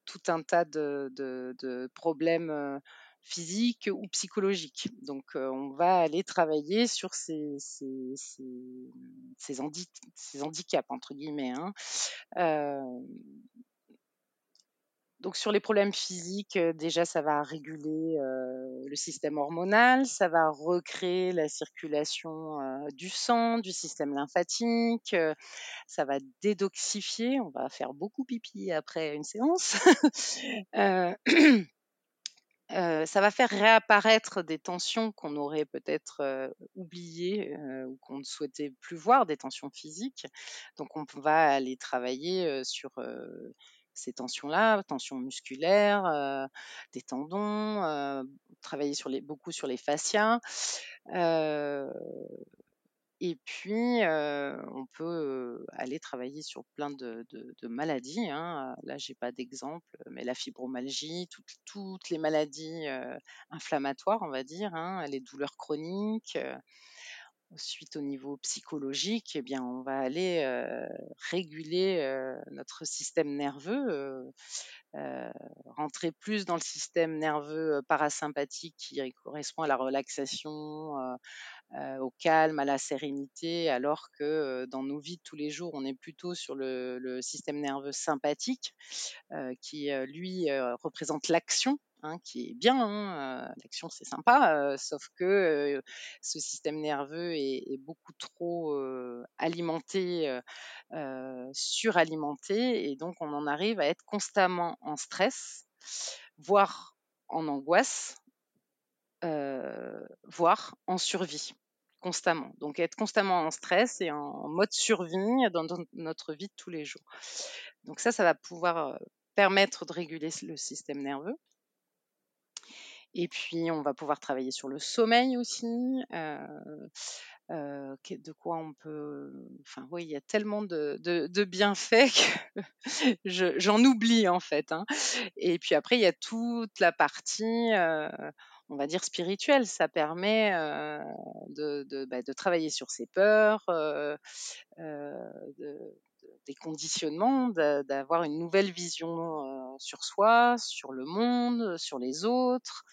tout un tas de, problèmes physiques ou psychologiques. Donc, on va aller travailler sur ces, handicaps, entre guillemets. Hein. Donc sur les problèmes physiques, déjà ça va réguler le système hormonal, ça va recréer la circulation du sang, du système lymphatique, ça va dédoxifier, on va faire beaucoup pipi après une séance. ça va faire réapparaître des tensions qu'on aurait peut-être oubliées ou qu'on ne souhaitait plus voir, des tensions physiques. Donc on va aller travailler sur ces tensions-là, tensions musculaires, euh, des tendons, euh, travailler sur les, beaucoup sur les fascias. Euh, et puis, on peut aller travailler sur plein de, maladies. Hein. Là, j'ai pas d'exemple, mais la fibromyalgie, toutes, les maladies inflammatoires, on va dire, hein, les douleurs chroniques. Ensuite, au niveau psychologique, eh bien, on va aller réguler notre système nerveux, rentrer plus dans le système nerveux parasympathique qui correspond à la relaxation, au calme, à la sérénité, alors que dans nos vies de tous les jours, on est plutôt sur le système nerveux sympathique, qui lui représente l'action Hein, qui est bien. Hein, l'action, c'est sympa, sauf que ce système nerveux est, beaucoup trop alimenté, suralimenté, et donc on en arrive à être constamment en stress, voire en angoisse, voire en survie constamment. Donc être constamment en stress et en mode survie dans notre vie de tous les jours. Donc ça, ça va pouvoir permettre de réguler le système nerveux. Et puis, on va pouvoir travailler sur le sommeil aussi. de quoi on peut. Enfin, oui, il y a tellement de, de, bienfaits que j'en oublie en fait. Hein. Et puis après, il y a toute la partie on va dire spirituelle. Ça permet de, bah, de, travailler sur ses peurs, des conditionnements, d'avoir une nouvelle vision sur soi, sur le monde, sur les autres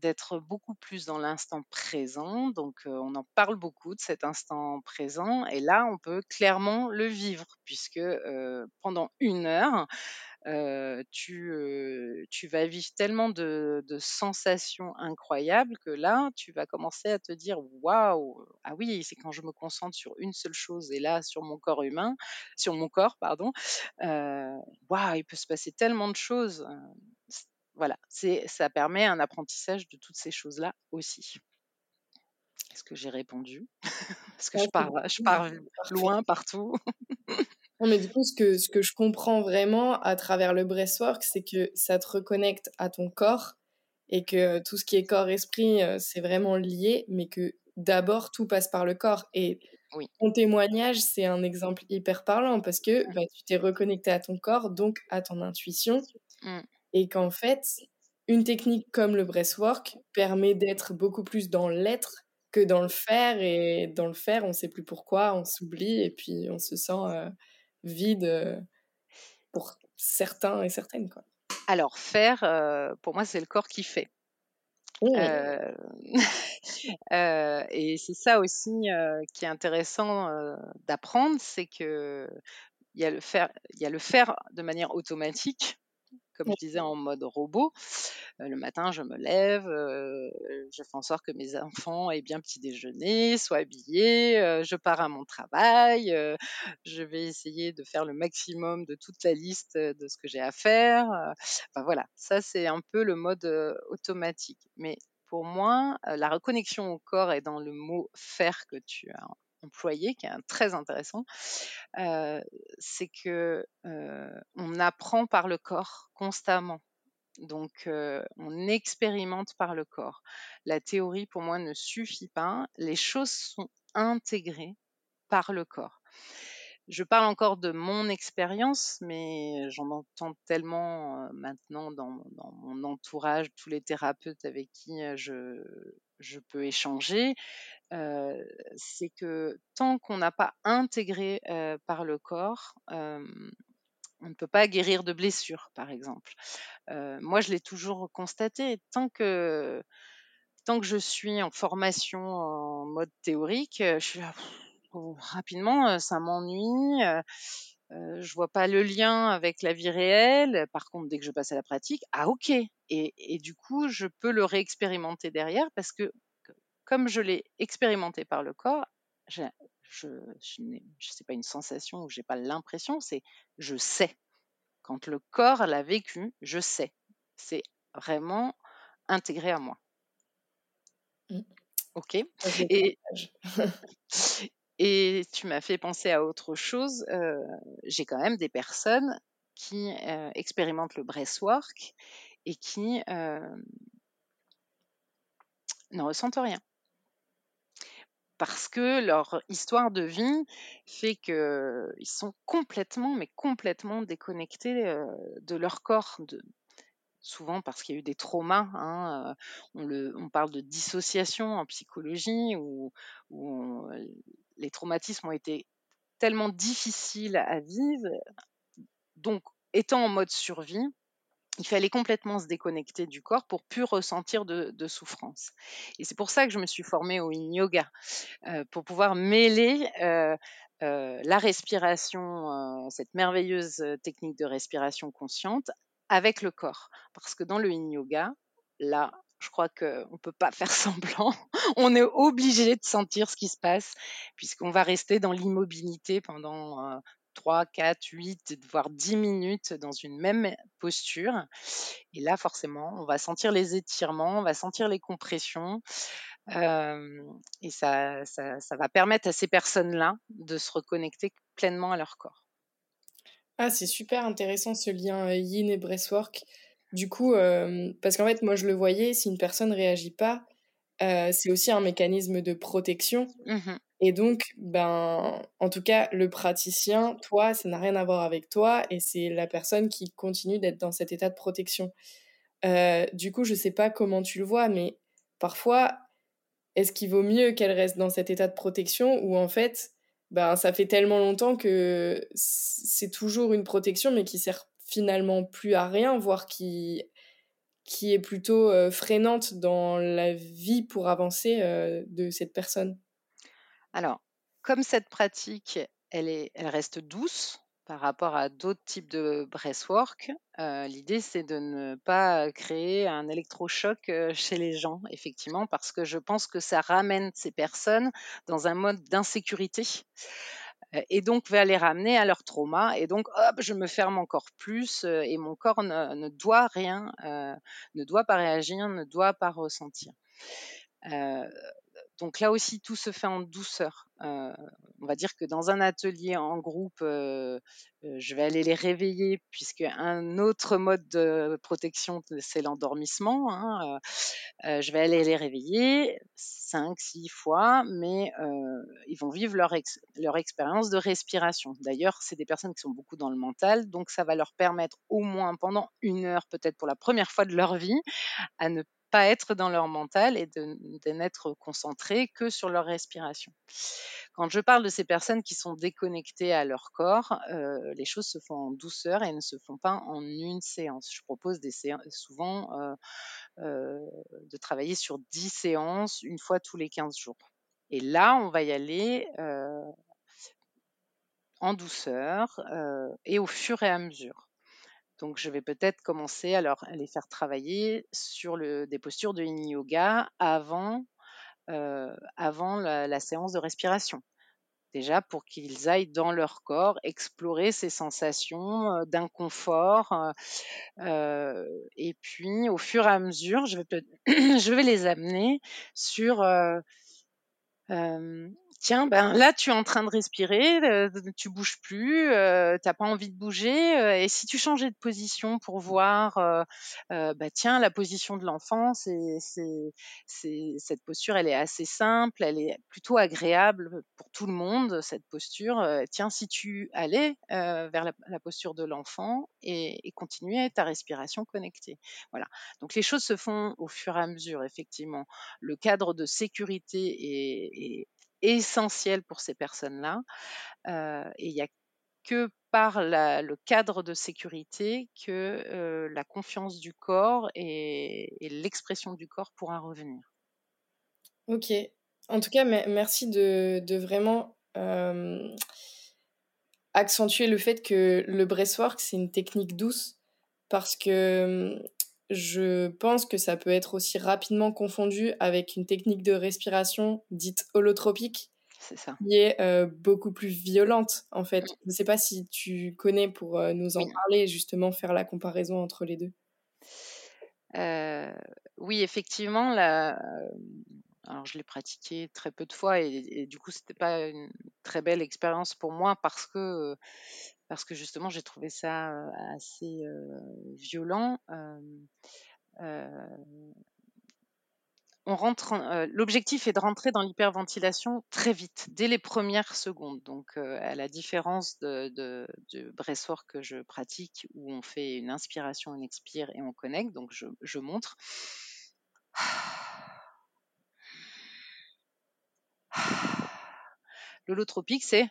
d'être beaucoup plus dans l'instant présent. Donc, on en parle beaucoup de cet instant présent. Et là, on peut clairement le vivre, puisque pendant une heure, tu, tu vas vivre tellement de, sensations incroyables que là, tu vas commencer à te dire waouh, ah oui, c'est quand je me concentre sur une seule chose et là, sur mon corps humain, sur mon corps, pardon, waouh, il peut se passer tellement de choses. Voilà, ça permet un apprentissage de toutes ces choses-là aussi. Est-ce que j'ai répondu? Parce que je pars, je pars loin partout. Non, mais du coup, ce que, ce que je comprends vraiment à travers le breathwork, c'est que ça te reconnecte à ton corps et que tout ce qui est corps-esprit, c'est vraiment lié, mais que d'abord, tout passe par le corps. Et oui. ton témoignage, c'est un exemple hyper parlant parce que bah, tu t'es reconnecté à ton corps, donc à ton intuition. Mmh. Et qu'en fait, une technique comme le breathwork permet d'être beaucoup plus dans l'être que dans le faire. Et dans le faire, on ne sait plus pourquoi, on s'oublie et puis on se sent vide pour certains et certaines. Quoi. Alors, faire, pour moi, c'est le corps qui fait. Mmh. et c'est ça aussi qui est intéressant d'apprendre, c'est que il y a le faire, il y a le faire de manière automatique comme je disais, en mode robot. le matin, je me lève, je fais en sorte que mes enfants aient bien petit déjeuner, soient habillés, je pars à mon travail, je vais essayer de faire le maximum de toute la liste de ce que j'ai à faire. Enfin voilà, ça c'est un peu le mode automatique. Mais pour moi, la reconnexion au corps est dans le mot faire que tu as employé, qui est très intéressant, c'est que on apprend par le corps constamment. Donc, on expérimente par le corps. La théorie, pour moi, ne suffit pas. Les choses sont intégrées par le corps. Je parle encore de mon expérience, mais j'en entends tellement maintenant dans, mon entourage, tous les thérapeutes avec qui je, je peux échanger, c'est que tant qu'on n'a pas intégré par le corps, on ne peut pas guérir de blessures, par exemple. moi, je l'ai toujours constaté. Tant que, tant que je suis en formation en mode théorique, je suis oh, rapidement, ça m'ennuie. Je vois pas le lien avec la vie réelle. Par contre, dès que je passe à la pratique, ah ok. Et, et du coup, je peux le réexpérimenter derrière parce que comme je l'ai expérimenté par le corps, je, je, sais pas une sensation ou j'ai pas l'impression, c'est je sais. Quand le corps l'a vécu, je sais. C'est vraiment intégré à moi. Mmh. Ok? Et, et tu m'as fait penser à autre chose. Euh, j'ai quand même des personnes qui euh, expérimentent le breathwork et qui euh, ne ressentent rien parce que leur histoire de vie fait qu'ils sont complètement, mais complètement déconnectés de leur corps, souvent parce qu'il y a eu des traumas. Hein, on, parle de dissociation en psychologie, où, les traumatismes ont été tellement difficiles à vivre. Donc, étant en mode survie, il fallait complètement se déconnecter du corps pour plus ressentir de, souffrance. Et c'est pour ça que je me suis formée au yin yoga, euh, pour pouvoir mêler euh, euh, la respiration, cette merveilleuse technique de respiration consciente, avec le corps. Parce que dans le yin yoga, là, je crois qu'on ne peut pas faire semblant. On est obligé de sentir ce qui se passe, puisqu'on va rester dans l'immobilité pendant 3, 4, 8, voire 10 minutes dans une même posture. Et là, forcément, on va sentir les étirements, on va sentir les compressions. et ça, ça, va permettre à ces personnes-là de se reconnecter pleinement à leur corps. Ah, c'est super intéressant ce lien yin et breathwork. Du coup, parce qu'en fait, moi, je le voyais, si une personne réagit pas, c'est aussi un mécanisme de protection. Mmh et donc, ben, en tout cas, le praticien, toi, ça n'a rien à voir avec toi et c'est la personne qui continue d'être dans cet état de protection. du coup, je sais pas comment tu le vois, mais parfois, est-ce qu'il vaut mieux qu'elle reste dans cet état de protection ou en fait, ben, ça fait tellement longtemps que c'est toujours une protection, mais qui sert finalement plus à rien, voire qui, qui est plutôt euh, freinante dans la vie pour avancer euh, de cette personne. Alors, comme cette pratique, elle, est, elle reste douce, par rapport à d'autres types de breathwork, euh, l'idée c'est de ne pas créer un électrochoc chez les gens, effectivement, parce que je pense que ça ramène ces personnes dans un mode d'insécurité et donc va les ramener à leur trauma. Et donc, hop, je me ferme encore plus et mon corps ne, doit rien, ne doit pas réagir, ne doit pas ressentir. Donc là aussi, tout se fait en douceur. Euh, on va dire que dans un atelier en groupe, euh, euh, je vais aller les réveiller puisque un autre mode de protection, c'est l'endormissement. Hein, je vais aller les réveiller cinq, six fois, mais ils vont vivre leur, leur expérience de respiration. D'ailleurs, c'est des personnes qui sont beaucoup dans le mental, donc ça va leur permettre au moins pendant une heure, peut-être pour la première fois de leur vie, à ne pas être dans leur mental et de, n'être concentrés que sur leur respiration. Quand je parle de ces personnes qui sont déconnectées à leur corps, euh, les choses se font en douceur et ne se font pas en une séance. Je propose des souvent euh, euh, de travailler sur 10 séances une fois tous les 15 jours. Et là, on va y aller en douceur et au fur et à mesure. Donc, je vais peut-être commencer à, les faire travailler sur des postures de yin yoga avant, euh, avant la, séance de respiration. Déjà pour qu'ils aillent dans leur corps explorer ces sensations euh, d'inconfort. Euh, et puis, au fur et à mesure, je vais, je vais les amener sur tiens, ben là, tu es en train de respirer, euh, tu bouges plus, euh, tu n'as pas envie de bouger. Euh, et si tu changeais de position pour voir, bah, tiens, la position de l'enfant, c'est, cette posture, elle est assez simple, elle est plutôt agréable pour tout le monde, cette posture. tiens, si tu allais vers la, posture de l'enfant et, continuer ta respiration connectée. Voilà. Donc les choses se font au fur et à mesure, effectivement. Le cadre de sécurité est essentiel pour ces personnes-là. Euh, et il n'y a que par le cadre de sécurité que euh, la confiance du corps et, l'expression du corps pourra revenir. Ok. En tout cas, merci de, vraiment accentuer le fait que le breathwork, c'est une technique douce parce que je pense que ça peut être aussi rapidement confondu avec une technique de respiration dite holotropique. Ça. Qui est euh, beaucoup plus violente, en fait. Je ne sais pas si tu connais pour euh, nous en parler et justement faire la comparaison entre les deux. Euh, oui, effectivement, la... alors je l'ai pratiqué très peu de fois et, et du coup, c'était pas une très belle expérience pour moi parce que parce que justement j'ai trouvé ça assez violent. l'objectif est de rentrer dans l'hyperventilation très vite, dès les premières secondes. Donc, à la différence de, de, du que je pratique, où on fait une inspiration, une expire et on connecte. Donc, je, je montre. L'holotropique, c'est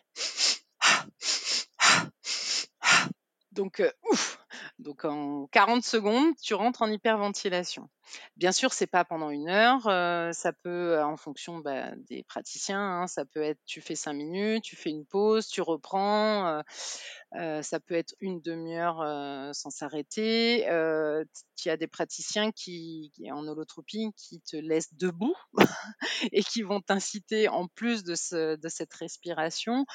donc, euh, ouf donc en 40 secondes, tu rentres en hyperventilation. Bien sûr, c'est pas pendant une heure, euh, ça peut, en fonction bah, des praticiens, hein, ça peut être tu fais cinq minutes, tu fais une pause, tu reprends, euh, euh, ça peut être une demi-heure sans s'arrêter. Il y a des praticiens qui, en holotropie qui te laissent debout et qui vont t'inciter, en plus de cette respiration,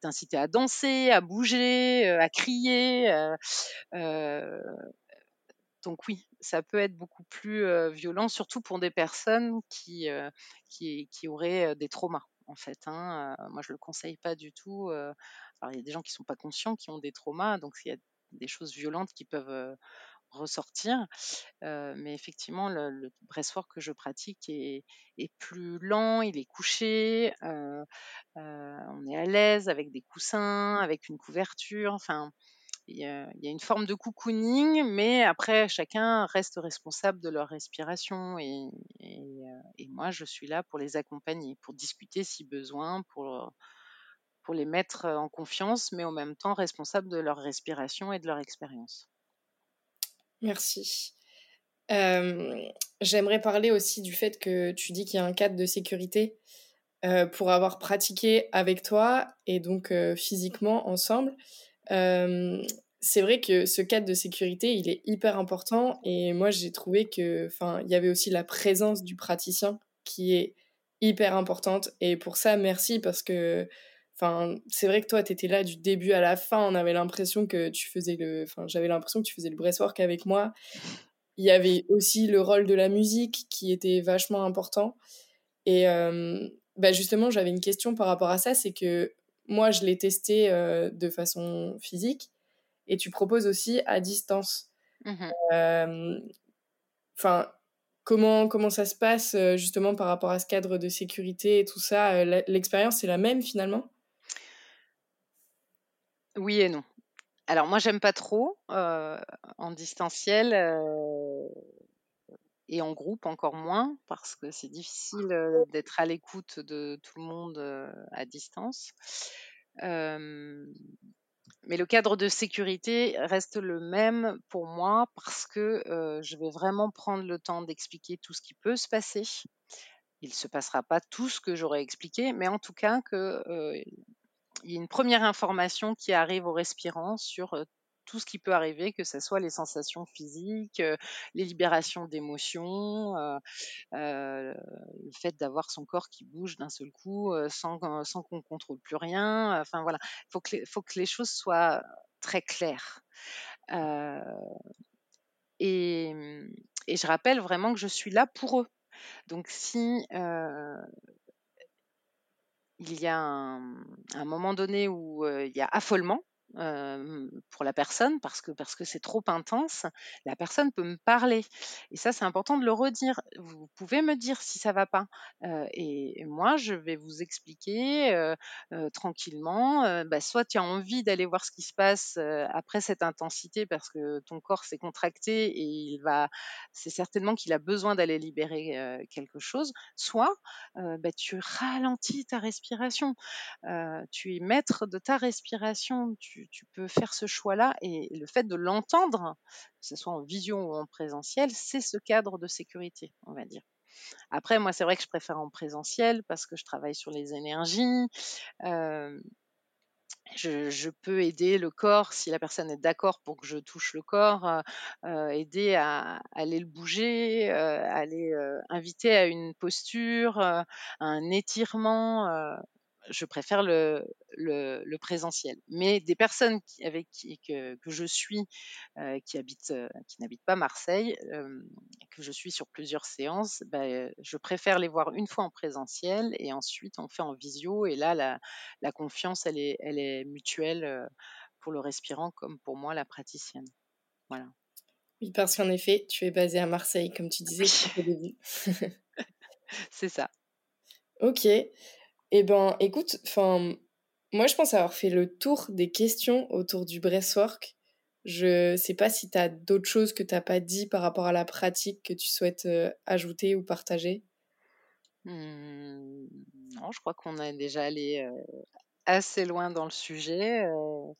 t'inciter à danser, à bouger, à crier. Donc oui, ça peut être beaucoup plus violent, surtout pour des personnes qui, qui, auraient des traumas, en fait. Hein. moi, je le conseille pas du tout. alors, il y a des gens qui sont pas conscients, qui ont des traumas, donc il y a des choses violentes qui peuvent ressortir. mais effectivement, le, le que je pratique est, est, plus lent, il est couché, on est à l'aise avec des coussins, avec une couverture. Enfin, il y, a, une forme de cocooning, mais après, chacun reste responsable de leur respiration. Et, et, moi, je suis là pour les accompagner, pour discuter si besoin, pour, pour les mettre en confiance, mais en même temps responsable de leur respiration et de leur expérience. Merci. J'aimerais parler aussi du fait que tu dis qu'il y a un cadre de sécurité pour avoir pratiqué avec toi et donc physiquement ensemble. C'est vrai que ce cadre de sécurité, il est hyper important et moi j'ai trouvé que, enfin, il y avait aussi la présence du praticien qui est hyper importante et pour ça merci parce que Enfin, c'est vrai que toi, tu étais là du début à la fin. On avait l'impression que tu faisais le. Enfin, j'avais l'impression que tu faisais le breastwork avec moi. Il y avait aussi le rôle de la musique qui était vachement important. Et bah justement, j'avais une question par rapport à ça. C'est que moi, je l'ai testé de façon physique et tu proposes aussi à distance. Mmh enfin, comment, comment ça se passe justement par rapport à ce cadre de sécurité et tout ça L'expérience, c'est la même finalement? Oui et non. Alors moi, j'aime pas trop en distanciel et en groupe encore moins parce que c'est difficile d'être à l'écoute de tout le monde à distance. mais le cadre de sécurité reste le même pour moi parce que je vais vraiment prendre le temps d'expliquer tout ce qui peut se passer. Il ne se passera pas tout ce que j'aurais expliqué, mais en tout cas que il y a une première information qui arrive au respirant sur tout ce qui peut arriver, que ce soit les sensations physiques, les libérations d'émotions, le fait d'avoir son corps qui bouge d'un seul coup sans, sans qu'on contrôle plus rien. Enfin voilà, il faut que, les, choses soient très claires. Et, je rappelle vraiment que je suis là pour eux. Donc si il y a un, moment donné où il y a affolement pour la personne parce que parce que c'est trop intense, la personne peut me parler. Et ça, c'est important de le redire. Vous pouvez me dire si ça va pas. et, moi, je vais vous expliquer tranquillement. Bah, soit tu as envie d'aller voir ce qui se passe après cette intensité parce que ton corps s'est contracté et il va, c'est certainement qu'il a besoin d'aller libérer quelque chose. Soit bah, tu ralentis ta respiration. tu es maître de ta respiration. Tu, peux faire ce choix-là et le fait de l'entendre, que ce soit en vision ou en présentiel, c'est ce cadre de sécurité, on va dire. Après, moi, c'est vrai que je préfère en présentiel parce que je travaille sur les énergies. je, peux aider le corps si la personne est d'accord pour que je touche le corps, aider à, aller le bouger, aller inviter à une posture, à un étirement je préfère le, le, présentiel. Mais des personnes avec qui, que, que, je suis, euh, qui habitent, euh, qui n'habitent pas Marseille, euh, que je suis sur plusieurs séances, ben, je préfère les voir une fois en présentiel et ensuite on fait en visio. Et là, la, la confiance, elle est, elle est mutuelle pour le respirant comme pour moi, la praticienne. Voilà. Oui, parce qu'en effet, tu es basée à Marseille, comme tu disais au début. C'est ça. Ok. Eh ben, écoute, enfin, moi, je pense avoir fait le tour des questions autour du breastwork. Je sais pas si tu as d'autres choses que tu n'as pas dit par rapport à la pratique que tu souhaites euh, ajouter ou partager. Mmh, non, je crois qu'on a déjà allé euh, assez loin dans le sujet. Euh,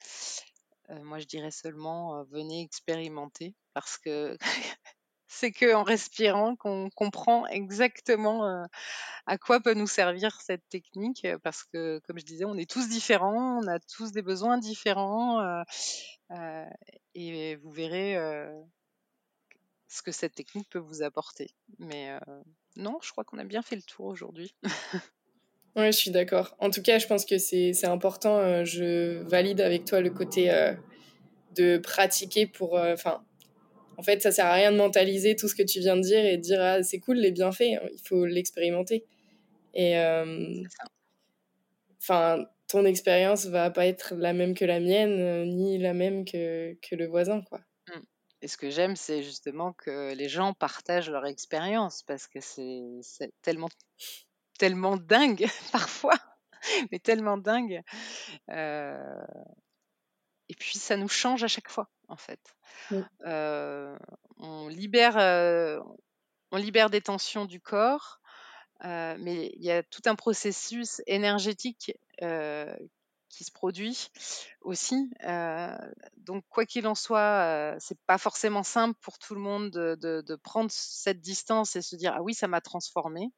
moi, je dirais seulement venez expérimenter parce que c'est qu'en respirant qu'on comprend exactement à quoi peut nous servir cette technique, parce que, comme je disais, on est tous différents, on a tous des besoins différents, et vous verrez ce que cette technique peut vous apporter. Mais non, je crois qu'on a bien fait le tour aujourd'hui. oui, je suis d'accord. En tout cas, je pense que c'est important. je valide avec toi le côté de pratiquer pour... Enfin, en fait, ça sert à rien de mentaliser tout ce que tu viens de dire et de dire ah, c'est cool les bienfaits, il faut l'expérimenter. Et euh, enfin, ton expérience va pas être la même que la mienne, euh, ni la même que, que le voisin, quoi. Mmh. Et ce que j'aime, c'est justement que les gens partagent leur expérience parce que c'est c'est tellement tellement dingue parfois, mais tellement dingue. Euh, et puis ça nous change à chaque fois, en fait. Mmh. Euh, on libère, euh, on libère des tensions du corps, euh, mais il y a tout un processus énergétique qui se produit aussi. Donc, quoi qu'il en soit, c'est pas forcément simple pour tout le monde de, de- de prendre cette distance et se dire ah oui, ça m'a transformé.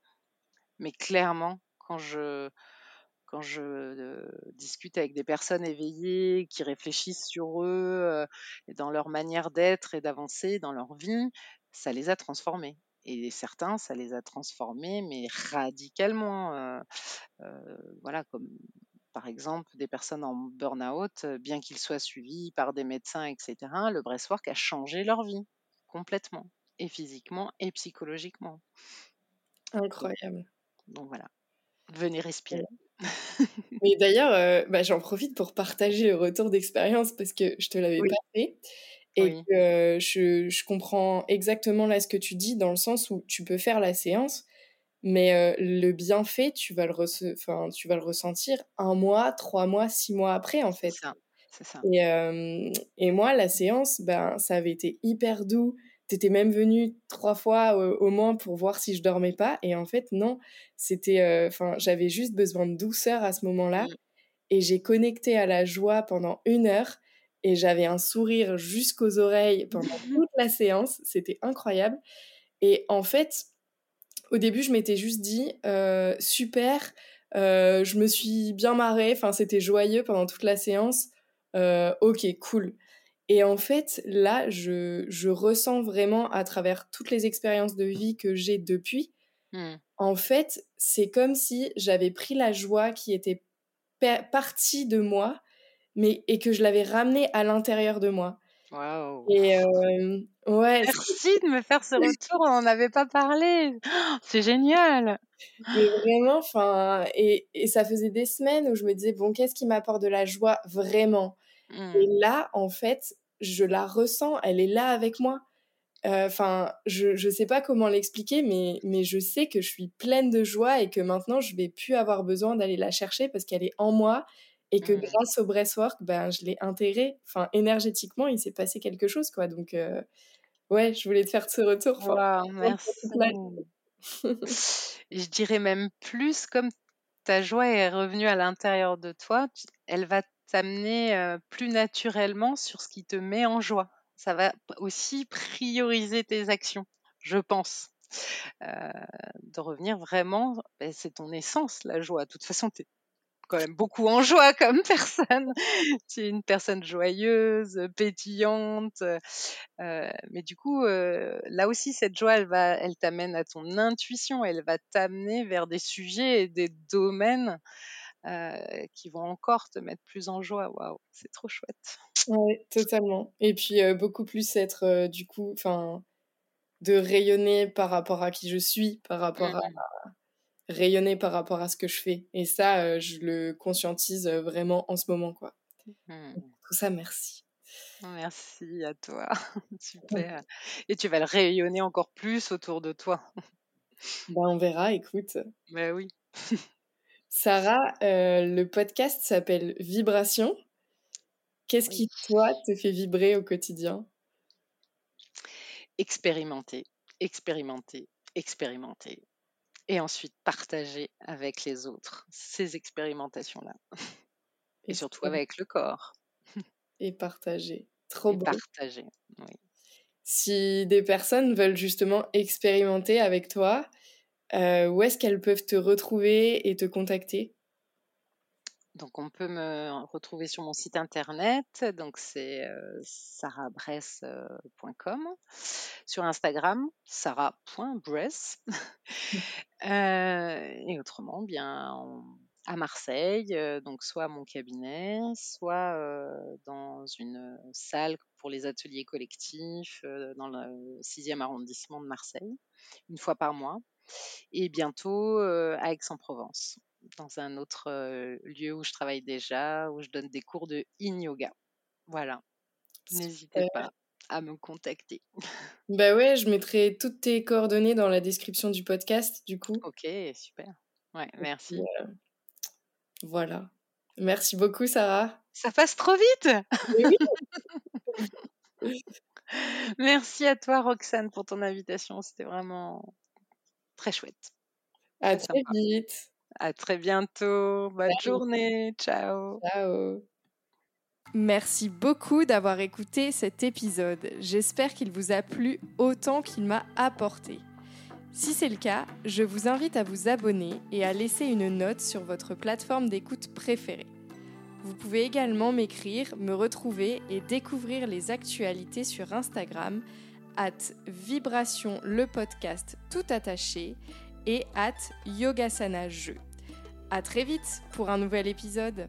Mais clairement, quand je quand je euh, discute avec des personnes éveillées qui réfléchissent sur eux euh, et dans leur manière d'être et d'avancer dans leur vie, ça les a transformés. Et certains, ça les a transformés, mais radicalement. euh, voilà, comme par exemple des personnes en burn-out, bien qu'ils soient suivis par des médecins, etc., le breathwork a changé leur vie complètement, et physiquement et psychologiquement. Donc, Incroyable. donc voilà, venez respirer. Mais d'ailleurs, euh, bah, j'en profite pour partager le retour d'expérience parce que je te l'avais Oui, pas fait et oui, que euh, je, je comprends exactement là ce que tu dis dans le sens où tu peux faire la séance, mais euh, le bienfait, tu vas le, enfin, tu vas le ressentir un mois, trois mois, six mois après en fait. ça. Et, euh, et moi, la séance, ben, ça avait été hyper doux. T'étais même venue trois fois au, au moins pour voir si je dormais pas. Et en fait, non, c'était, euh, enfin, j'avais juste besoin de douceur à ce moment-là. Mm, Et j'ai connecté à la joie pendant une heure. Et j'avais un sourire jusqu'aux oreilles pendant toute la séance. C'était incroyable. Et en fait, au début, je m'étais juste dit, euh, super, euh, je me suis bien marrée, enfin, c'était joyeux pendant toute la séance. Euh, ok, cool. Et en fait, là, je, je ressens vraiment à travers toutes les expériences de vie que j'ai depuis, mm. en fait, c'est comme si j'avais pris la joie qui était pa- partie de moi, mais et que je l'avais ramenée à l'intérieur de moi. Et euh, ouais, Merci de me faire ce retour, on n'en avait pas parlé. Oh, C'est génial. Mais vraiment, enfin, et, et ça faisait des semaines où je me disais, bon, qu'est-ce qui m'apporte de la joie vraiment? Et Mm, là, en fait, je la ressens, elle est là avec moi. Euh, Enfin, je, je sais pas comment l'expliquer, mais, mais je sais que je suis pleine de joie et que maintenant, je vais plus avoir besoin d'aller la chercher parce qu'elle est en moi et que mm. grâce au breathwork, ben, je l'ai intégrée. Enfin, énergétiquement, il s'est passé quelque chose, quoi. Donc, euh, ouais, je voulais te faire ce retour. Merci. Je dirais même plus, comme ta joie est revenue à l'intérieur de toi, elle va t'amener plus naturellement sur ce qui te met en joie. Ça va aussi prioriser tes actions, je pense. De revenir vraiment, c'est ton essence, la joie. De toute façon, tu es quand même beaucoup en joie comme personne. tu es une personne joyeuse, pétillante. mais du coup, là aussi, cette joie, elle va, elle t'amène à ton intuition. Elle va t'amener vers des sujets et des domaines euh, qui vont encore te mettre plus en joie. Waouh, c'est trop chouette. Ouais, totalement. Et puis euh, beaucoup plus être euh, du coup, enfin, de rayonner par rapport à qui je suis, par rapport à Mm, rayonner par rapport à ce que je fais. Et ça, je le conscientise vraiment en ce moment, quoi. mm. Donc, Tout ça, merci. Merci à toi. Super. Et tu vas le rayonner encore plus autour de toi. Ben, on verra, écoute. Ben oui. Sarah, euh, le podcast s'appelle Vibration. Qu'est-ce qui, toi, te fait vibrer au quotidien? Expérimenter, expérimenter, expérimenter. Et ensuite partager avec les autres ces expérimentations-là. Et surtout avec le corps. Et partager. Trop Et beau. partager. Oui. Si des personnes veulent justement expérimenter avec toi, euh, où est-ce qu'elles peuvent te retrouver et te contacter? Donc, on peut me retrouver sur mon site internet. Donc, c'est euh, sarahbress.com. Sur Instagram, sarah.bress. Euh, et autrement, bien, en- à Marseille, euh, donc soit à mon cabinet, soit euh, dans une salle pour les ateliers collectifs euh, dans le 6e arrondissement de Marseille, une fois par mois. Et bientôt euh, à Aix-en-Provence, dans un autre euh, lieu où je travaille déjà, où je donne des cours de in yoga. Voilà, n'hésitez pas. à me contacter. Bah ouais, je mettrai toutes tes coordonnées dans la description du podcast, du coup. Ok, super. Ouais, merci. voilà. Merci beaucoup, Sarah. Ça passe trop vite. merci à toi, Roxane, pour ton invitation. C'était vraiment très chouette. À très vite. À très bientôt. Bonne journée. Ciao. Ciao. Merci beaucoup d'avoir écouté cet épisode. J'espère qu'il vous a plu autant qu'il m'a apporté. Si c'est le cas, je vous invite à vous abonner et à laisser une note sur votre plateforme d'écoute préférée. Vous pouvez également m'écrire, me retrouver et découvrir les actualités sur Instagram at vibration le podcast tout attaché et at yogasana jeu. À très vite pour un nouvel épisode.